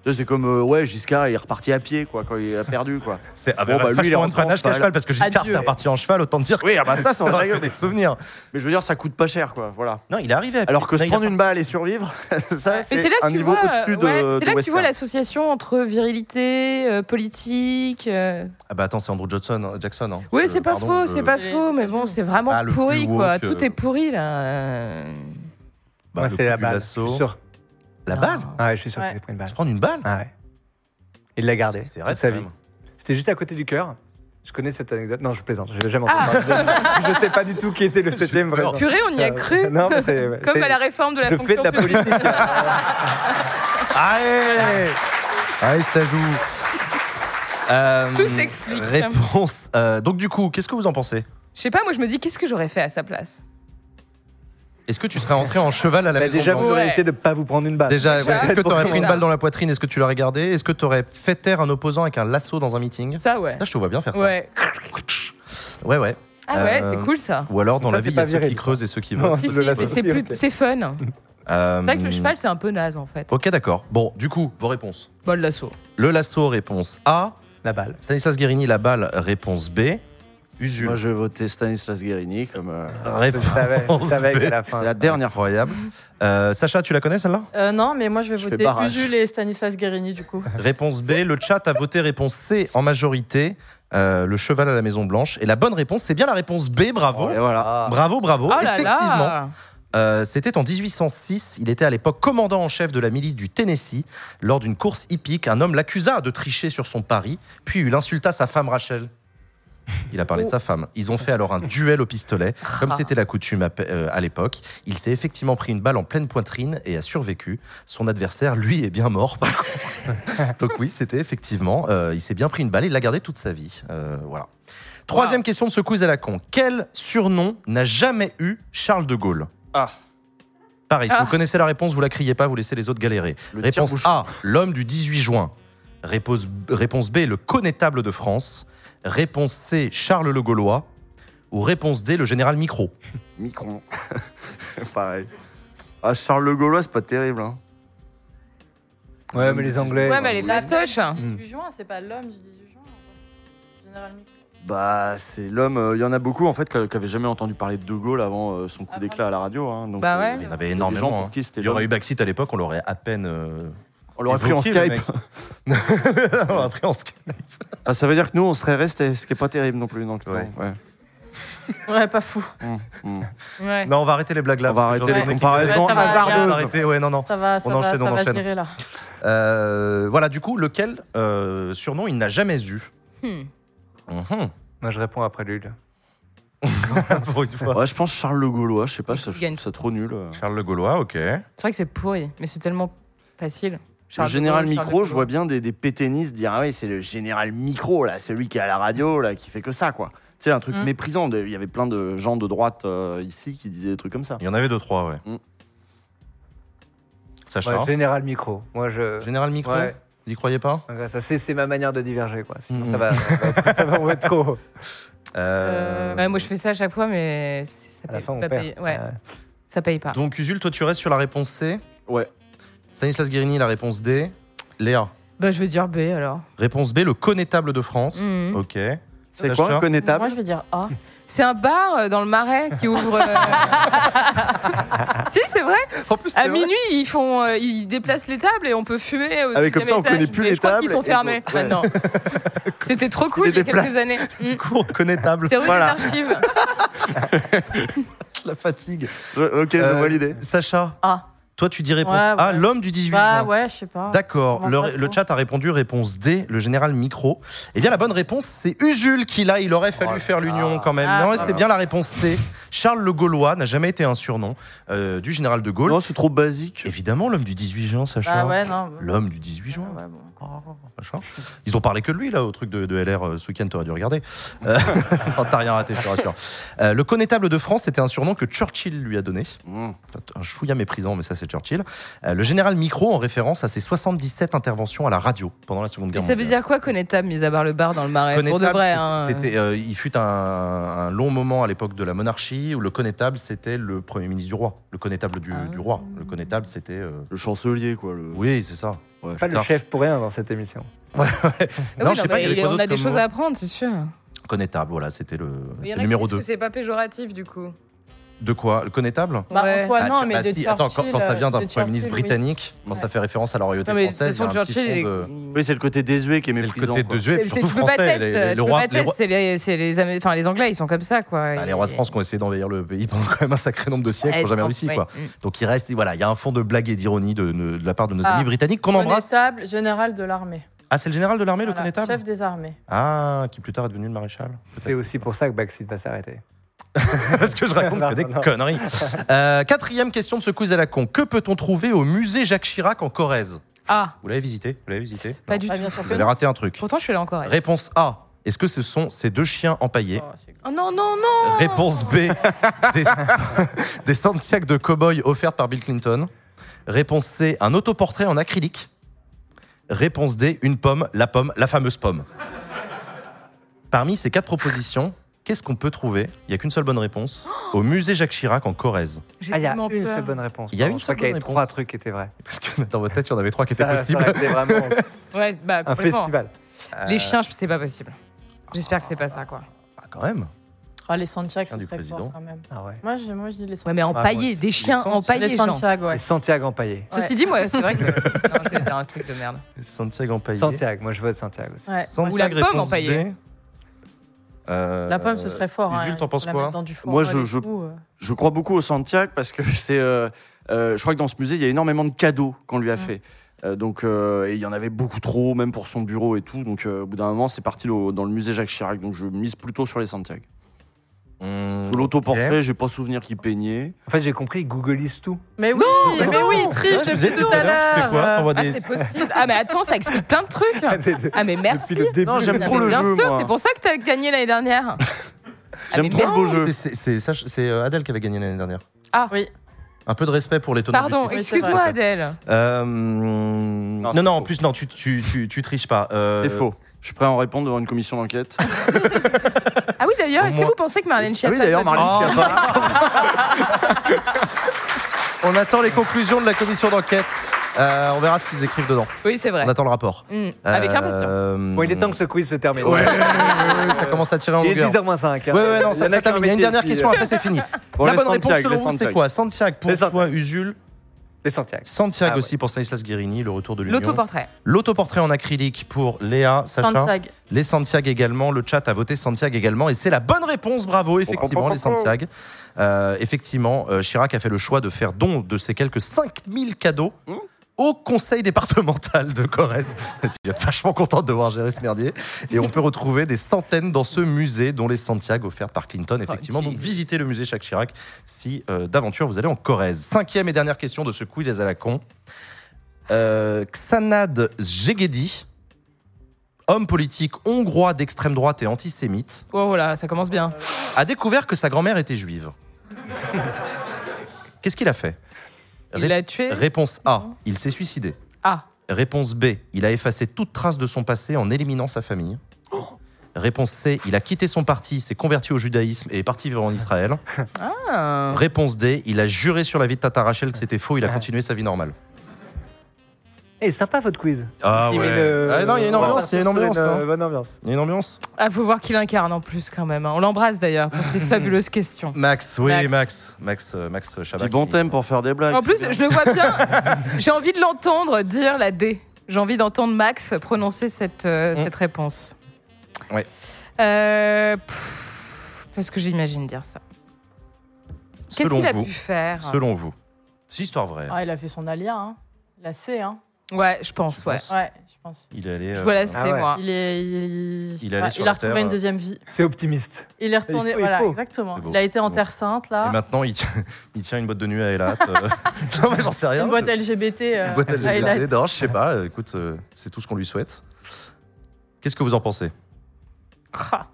Tu sais, C'est comme, euh, ouais, Giscard, il est reparti à pied, quoi, quand il a perdu, quoi. C'est ah, Bon, bah, lui, il est rentré un en cheval. cheval parce que Giscard c'est reparti en cheval, autant te dire. Oui, ah bah ça, c'est on un a vrai des souvenirs. Mais je veux dire, ça coûte pas cher, quoi, voilà. Non, il est arrivé. à. Alors que se prendre une balle et survivre, ça, Mais c'est c'est là que un tu niveau vois, au-dessus de, c'est là que tu vois l'association entre virilité, euh, politique. euh. Ah bah attends, c'est Andrew Johnson, Jackson. hein. Oui, c'est pas faux, c'est pas faux, mais bon, c'est vraiment plus pourri, quoi. Tout est pourri là. Bah, c'est la balle. Sûr. La Non. balle Ah ouais, je suis sûr Ouais. qu'il a pris une balle. Prendre une balle Ah ouais. Il l'a gardé C'est toute sa vie. C'était juste à côté du cœur. Je connais cette anecdote. Non, je plaisante. Je l'ai jamais Ah. entendu Je ne sais pas du tout qui était le septième peur. vrai. Purée, on y a cru. Non, mais c'est. Comme c'est- à la réforme de la Je fonction fais de la publique. politique. Allez Allez, ça joue. Euh, Tout s'explique. Réponse. euh, donc du coup, qu'est-ce que vous en pensez? Je sais pas, moi je me dis qu'est-ce que j'aurais fait à sa place? Est-ce que tu serais rentré en cheval à la Bah, maison déjà, vous Ouais. essayé de ne pas vous prendre une balle. Déjà, Déjà, ouais. est-ce que tu aurais pris une balle dans la poitrine? Est-ce que tu l'aurais gardé Est-ce que tu aurais fait taire un opposant avec un lasso dans un meeting? Ça, ouais. Là, je te vois bien faire ça. Ouais. Ouais, ouais. Ah ouais, Euh, c'est cool ça. Ou alors, dans Ça, la vie, il y a ceux qui creusent et ceux qui veulent. Si, si, le lasso mais c'est fun. C'est Euh, vrai que le cheval, c'est un peu naze en fait. Ok, d'accord. Bon, du coup, vos réponses. Bon, le lasso. Le lasso, réponse A. La balle. Stanislas Guérini, la balle, réponse B. Usul. Moi, je vais voter Stanislas Guérini comme euh, Je Réponse savais, je savais qu'à la fin. la dernière fois. Incroyable. Euh, Sacha, tu la connais celle-là? Euh, non, mais moi je vais Je voter. Usul et Stanislas Guérini du coup. Réponse B. Le chat a voté réponse C en majorité. euh, le cheval à la Maison Blanche. Et la bonne réponse, c'est bien la réponse B. Bravo. Et voilà. Ah. Bravo, bravo. Oh là Effectivement. là Euh, C'était en 1806. Il était à l'époque commandant en chef de la milice du Tennessee. Lors d'une course hippique, un homme l'accusa de tricher sur son pari, puis il insulta sa femme Rachel. Il a parlé de sa femme. Ils ont fait alors un duel au pistolet, comme Ah. c'était la coutume à, euh, à l'époque. Il s'est effectivement pris une balle en pleine poitrine et a survécu. Son adversaire, lui, est bien mort par contre. Donc oui, c'était effectivement. euh, il s'est bien pris une balle et il l'a gardé toute sa vie. Euh, voilà. Troisième question de ce quiz à la con. Quel surnom n'a jamais eu Charles de Gaulle? Ah. Pareil, si Ah. vous connaissez la réponse, vous la criez pas, vous laissez les autres galérer. Le réponse tire-bouchon. A, l'homme du 18 juin. Réponse, réponse B, le connétable de France. Réponse C, Charles le Gaulois. Ou réponse D, le général Micro. Micron. Pareil. Ah, Charles le Gaulois, c'est pas terrible. Hein. Ouais, mais les Anglais. Ouais, mais elle est La fastoche. date du 18 juin, c'est pas l'homme du 18 juin. Général Micro. Bah, c'est l'homme. euh, Il y en a beaucoup en fait qui qui avaient jamais entendu parler de De Gaulle avant euh, son coup Ah d'éclat à la radio. hein, donc, Bah ouais. Il y en avait des gens énormément. pour hein. qui c'était Il y aurait eu. Backseat à l'époque, on l'aurait à peine. euh, On l'aurait pris en Skype. on l'aurait pris en Skype. Ah, ça veut dire que nous, on serait restés, ce qui est pas terrible non plus. Donc, Ouais. ouais. Ouais, pas fou. Ouais. Non, on va arrêter les blagues là. On va arrêter les qui- comparaisons Ouais, ça va, hasardeuses. On va arrêter, ouais, non, non. Ça va, ça On va, enchaîne, ça on va enchaîne. là. Euh, voilà, du coup, lequel euh, surnom il n'a jamais eu Hmm. Mhm. Moi, je réponds après lui. là. Pour une fois. Ouais, je pense Charles le Gaulois. Je sais pas, ça, je trouve ça trop nul. euh. Charles le Gaulois, ok. C'est vrai que c'est pourri, mais c'est tellement facile. Le Charles général Charles Micro, je vois bien des, des pétainistes dire Ah oui, c'est le général Micro, là, celui qui est à la radio, là, qui fait que ça, quoi. Tu sais, un truc Mm. méprisant. Il y avait plein de gens de droite euh, ici qui disaient des trucs comme ça. Il y en avait deux, trois, ouais. Mm. Sacha Ouais, Général Micro. Moi, je. Général Micro Ouais. Vous y croyez pas Ouais, Ça, c'est, c'est ma manière de diverger, quoi. Sinon, Mhm. ça, va, ça, va être, ça va en être trop. Euh, Ouais, moi je fais ça à chaque fois, mais ça À la paye, fin, on perd. paye- ouais, Ouais. ça paye pas. Donc, Usul, toi, tu restes sur la réponse C. Ouais. Stanislas Guérini, la réponse D. Léa, Bah, je vais dire B alors. réponse B, le connétable de France. Mhm. Ok. C'est quoi un connétable Moi, je vais dire A. C'est un bar euh, dans le marais qui ouvre. euh, si, c'est vrai. En plus, À minuit, ils font, euh, ils déplacent les tables et on peut fumer. Au Ah oui, comme deuxième ça, on étage. connaît plus Mais les je crois qu'ils tables sont et fermés donc, ouais. maintenant. C'était trop cool il y a quelques années. Mm. Du coup, connétable. C'est rue Voilà. des archives. la fatigue. Je- Ok, je Euh, vois l'idée. Sacha, A. toi, tu dis réponse Ouais, A, ouais. l'homme du 18 Bah juin. ouais, je sais pas. D'accord. Le, chat a répondu réponse D, le général Micro. Eh bien, la bonne réponse, c'est Usul qui, là, il aurait fallu Oh faire l'union quand même. Ah, non, voilà. c'était bien la réponse C. Charles le Gaulois n'a jamais été un surnom euh, du général de Gaulle. Non, c'est trop basique. Évidemment, l'homme du 18 juin, Sacha. Bah ouais, non. L'homme du 18 juin. Ouais, bon. Oh, machin. Ils ont parlé que de lui, là, au truc de, de LR euh, ce week-end, t'aurais dû regarder. Euh, oh, T'as rien raté, je te rassure. Euh, le connétable de France, c'était un surnom que Churchill lui a donné. Mmh. Un chouïa méprisant, mais ça, c'est c'est Churchill. Euh, le général Micro en référence à ses 77 interventions à la radio pendant la Seconde Guerre ça veut mondiale. dire quoi, connétable, mis à part le bar dans le marais? Pour de vrai. hein. euh, il fut un, un long moment à l'époque de la monarchie où le connétable c'était le premier ministre du roi, le connétable du, Ah. du roi. Le connétable c'était. euh, Le chancelier, quoi. Le... Oui, c'est ça. Ouais. Pas le Tard. chef pour rien dans cette émission. Ah non, je sais pas, il y avait quoi on a des choses à apprendre, c'est sûr. Connétable, voilà, c'était le, le numéro qui disent 2. que c'est pas péjoratif, du coup. De quoi Le connétable Bah, Ouais. En soi, Ah, non, mais bah de si, attends, quand, ça vient d'un Premier ministre britannique, quand ça fait référence à la royauté Non, mais de toute française, il y a façon, un petit Churchill, fond il est- de- Oui, c'est le côté désuet qui est c'est le méprisant. côté C'est- surtout français. Les, rois, pas les rois- les, les, enfin, les Anglais, ils sont comme ça, quoi. bah, les rois de France qui ont essayé d'envahir le pays pendant quand même un sacré nombre de siècles, Eh, n'ont jamais bon, réussi. Quoi. Mm. Donc il reste, voilà, il y a un fond de blague et d'ironie de, la part de nos Ah. amis britanniques qu'on embrasse. Connétable, général de l'armée. Ah, c'est le général de l'armée, le connétable Chef des armées. Ah, qui plus tard est devenu le maréchal. C'est aussi pour ça que Backseat va s'arrêter. Parce que je raconte Non, que des non. conneries. Euh, quatrième question de ce quiz à la con. Que peut-on trouver au musée Jacques Chirac en Corrèze? Ah, Vous l'avez visité? Vous l'avez visité? Pas Non. du Ah, tout. bien sûr que Vous avez non. raté un truc. Pourtant, je suis là encore. Réponse A. Est-ce que ce sont ces deux chiens empaillés? Oh, c'est- Oh non, non, non Réponse B. Des, des Santiago de cow-boy offertes par Bill Clinton. Réponse C. Un autoportrait en acrylique. Réponse D. Une pomme, la pomme, la fameuse pomme. Parmi ces quatre propositions, qu'est-ce qu'on peut trouver? Il n'y a qu'une seule bonne réponse. Au musée Jacques Chirac en Corrèze. J'ai Ah, il y a tellement une peur. seule bonne réponse. Il y a une je crois seule qu'il y avait bonne trois réponse. trucs qui étaient vrais. Parce que dans votre tête, il y en avait trois qui étaient Ça, ça possibles. aurait été vraiment Ouais, bah, un complètement. festival. Les Euh, chiens, je- c'est pas possible. J'espère que c'est pas ça, quoi. ah, quand même. Ah, les Santiago, c'est du très président. fort quand même. Ah ouais. Moi, je, moi, je dis les Ouais, Santiago. mais empaillés, aussi. des chiens Les empaillés, Les. Santiago, ouais. Les Santiago empaillés. Ceci dit, moi, c'est vrai que. Non, je vais dire un truc de merde. Santiago empaillé. Santiago, moi je vote Santiago aussi. Ouais. Santiago, Ou la pomme réponse empaillée. Euh, La pomme, ce serait fort. Usul, hein, t'en penses quoi Moi, je- je- euh. Je crois beaucoup au Santiago parce que c'est. euh, euh, je crois que dans ce musée, il y a énormément de cadeaux qu'on lui a Mm. fait. Euh, donc, euh, et il y en avait beaucoup trop, même pour son bureau et tout. Donc, euh, au bout d'un moment, c'est parti le- dans le musée Jacques Chirac. Donc, je mise plutôt sur les Santiago. Sur L'autoportrait, j'ai pas souvenir qu'il peignait. En fait, j'ai compris, ils googlisent tout. Mais oui, mais oui, triche Ouais, je vous ai depuis dit tout tout à à l'heure, quoi Ah, des- c'est possible. Ah, mais attends, ça explique plein de trucs. Ah, mais merci. Depuis le début. Non, j'aime trop le bien jeu, sûr, moi. c'est pour ça que t'as gagné l'année dernière. Ah, J'aime trop le beau jeu. C'est- C'est c'est- ça- c'est, euh, Adèle qui avait gagné l'année dernière. Ah. Oui. Un peu de respect pour les tenants du Pardon, titre. Excuse-moi. Adèle. Euh, non, c'est non, en faux. plus, non, tu, tu, tu, tu triches pas. Euh, C'est faux. Je suis prêt à en répondre devant une commission d'enquête. Ah oui, d'ailleurs, est-ce que vous pensez que Marlène Ah Schiappa... oui, d'ailleurs, Marlène Oh. Schiappa. On attend les conclusions de la commission d'enquête. Euh, on verra ce qu'ils écrivent dedans. Oui, c'est vrai. On attend le rapport. Mm, Avec Euh, impatience. Bon, il est temps que ce quiz se termine. Ouais, ça commence à tirer en Il est longueur. 10h05. Ouais, ouais, non, ça, ça termine. Il y a une dernière question, après c'est fini. Bon, la bonne réponse selon vous, c'est quoi Santiago pour Les toi, Santiago. Usul. Les Santiago. Santiago Ah ouais. aussi pour Stanislas Guérini, le retour de l'Union. L'autoportrait. L'autoportrait en acrylique pour Léa, Sacha. Santiago. Les Santiago également. Le chat a voté Santiago également. Et c'est la bonne réponse. Bravo, effectivement, les Santiago. Euh, effectivement, euh, Chirac a fait le choix de faire don de ces quelques 5000 cadeaux. Mmh. Au conseil départemental de Corrèze. Tu être vachement contente de voir ce merdier. Et on peut retrouver des centaines dans ce musée, dont les Santiago offertes par Clinton, effectivement. Donc visitez le musée Jacques Chirac si euh, d'aventure vous allez en Corrèze. Cinquième et dernière question de ce quiz à la con. Euh, Xanad Zegedi, homme politique hongrois d'extrême droite et antisémite, Oh là, ça commence bien. a découvert que sa grand-mère était juive. Qu'est-ce qu'il a fait? Il l'a tué. Réponse A, il s'est suicidé. Ah, Réponse B, il a effacé toute trace de son passé en éliminant sa famille. Réponse C, il a quitté son parti, s'est converti au judaïsme et est parti vivre en Israël. ah. Réponse D, il a juré sur la vie de Tata Rachel que c'était faux, il a continué sa vie normale. Eh, sympa votre quiz. Ah Il met une- Ah non, il y a une ambiance, il y a une ambiance. euh, bonne ambiance. Il y a une ambiance Ah, faut voir qui l'incarne en plus quand même. hein. On l'embrasse d'ailleurs pour ces fabuleuses questions. Max, oui, Max. Max. Max, euh, Max Chabat. Petit bon qui- thème pour faire des blagues. En plus, je le vois bien. J'ai envie de l'entendre dire la D. J'ai envie d'entendre Max prononcer cette, euh, Mm. cette réponse. Ouais. Euh, pff, parce que j'imagine dire ça. Qu'est-ce Selon qu'il a vous, pu faire? selon vous, c'est histoire vraie. Ah, il a fait son alia, hein. Il a C, hein. Ouais, je pense, ouais. Ouais, je pense. Il est allé. Je euh, cité, Ah ouais. moi. Il, est, il, Il ouais, sur il la a retrouvé Terre. une deuxième vie. C'est optimiste. Il est retourné, Il faut, il voilà, faut. exactement. C'est beau, Il a été en c'est beau. Terre Sainte, Et là. maintenant, il tient, il tient une boîte de nuit à Elat. euh. non, mais j'en sais rien. Une boîte LGBT. euh, Une boîte à. LGBT. Non, je sais pas. euh, Écoute, euh, c'est tout ce qu'on lui souhaite. Qu'est-ce que vous en pensez? Ah.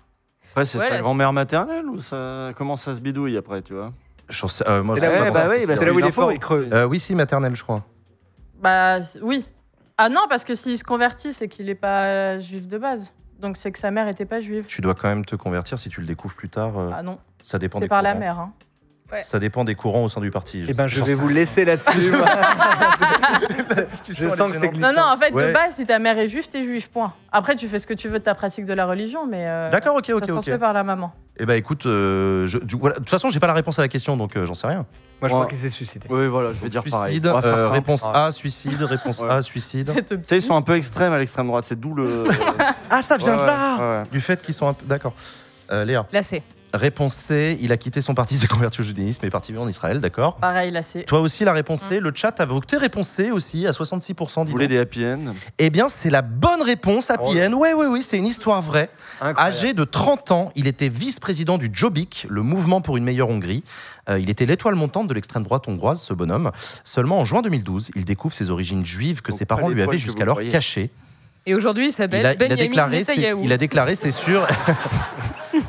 Après, c'est Ouais, sa grand-mère maternelle ou ça comment ça se bidouille après, tu vois? J'en sais- euh, moi, C'est je là, sais où, pas bah oui, bah c'est là où il est fort, il creuse. Euh, oui, si, maternelle, je crois. Bah oui. Ah non, parce que s'il se convertit, c'est qu'il n'est pas euh, juif de base. Donc c'est que sa mère n'était pas juive. Tu dois quand même te convertir si tu le découvres plus tard. euh, Ah non, ça dépend c'est des par la courants. mère. hein. Ça dépend des courants au sein du parti. Eh ben, je vais vous laisser là-dessus. je sens que c'est glissant. Non, non, en fait, Ouais. de base, si ta mère est juive, t'es juif, point. Après, tu fais ce que tu veux de ta pratique de la religion, mais euh, D'accord, ok, ça ok, se ok. transmet par la maman. Eh ben écoute, euh, je- du- voilà. de toute façon, j'ai pas la réponse à la question, donc euh, j'en sais rien. Moi, je crois qu'il s'est suicidé. Oui, voilà, je vais dire pareil. Suicide, On va faire euh, simple. réponse Ouais. A, suicide, réponse Ouais. A, suicide. Tu sais, ils sont un peu extrêmes à l'extrême droite, c'est d'où le. Ah, ça vient Ouais, de là. Du fait qu'ils sont un peu. D'accord. Euh, Léa, Là, c'est. Réponse C, il a quitté son parti, s'est converti au judaïsme et est parti vivre en Israël, d'accord. Pareil, là, c'est. Toi aussi, la réponse C, le chat a voté réponse C aussi, à 66%. Vous voulez des happy end Eh bien, c'est la bonne réponse, Happy Oh. End. Ouais, ouais, oui, c'est une histoire vraie. Incroyable. Âgé de 30 ans, il était vice-président du Jobbik, le mouvement pour une meilleure Hongrie. Euh, il était l'étoile montante de l'extrême droite hongroise, ce bonhomme. Seulement en juin 2012, il découvre ses origines juives que Donc, ses parents lui avaient jusqu'alors cachées. Et aujourd'hui, il Il s'appelle a, il a déclaré, il a déclaré, c'est sûr.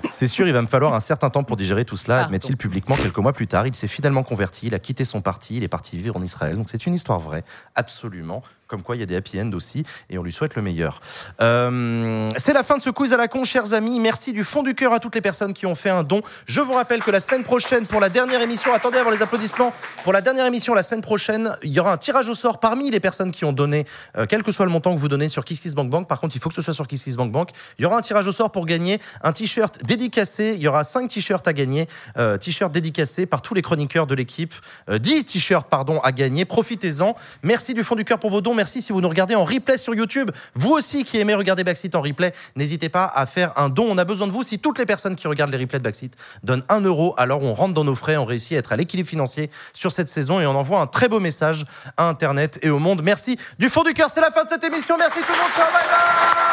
C'est sûr, il va me falloir un certain temps pour digérer tout cela, admet-il publiquement quelques mois plus tard. Il s'est finalement converti, il a quitté son parti, il est parti vivre en Israël. Donc c'est une histoire vraie, absolument. Comme quoi, il y a des happy end aussi, et on lui souhaite le meilleur. Euh, c'est la fin de ce quiz à la con, chers amis. Merci du fond du cœur à toutes les personnes qui ont fait un don. Je vous rappelle que la semaine prochaine, pour la dernière émission, attendez avant les applaudissements, pour la dernière émission, la semaine prochaine, il y aura un tirage au sort parmi les personnes qui ont donné, euh, quel que soit le montant que vous donnez sur KissKissBankBank. Par contre, il faut que ce soit sur KissKissBankBank. Il y aura un tirage au sort pour gagner un t-shirt dédicacé. Il y aura 5 t-shirts à gagner. Euh, t-shirts dédicacés par tous les chroniqueurs de l'équipe. Euh, 10 t-shirts, pardon, à gagner. Profitez-en. Merci du fond du cœur pour vos dons. Merci si vous nous regardez en replay sur YouTube. Vous aussi qui aimez regarder Backseat en replay, n'hésitez pas à faire un don. On a besoin de vous. Si toutes les personnes qui regardent les replays de Backseat donnent 1 euro, alors on rentre dans nos frais. On réussit à être à l'équilibre financier sur cette saison et on envoie un très beau message à Internet et au monde. Merci du fond du cœur. C'est la fin de cette émission. Merci tout le monde. Ciao, bye bye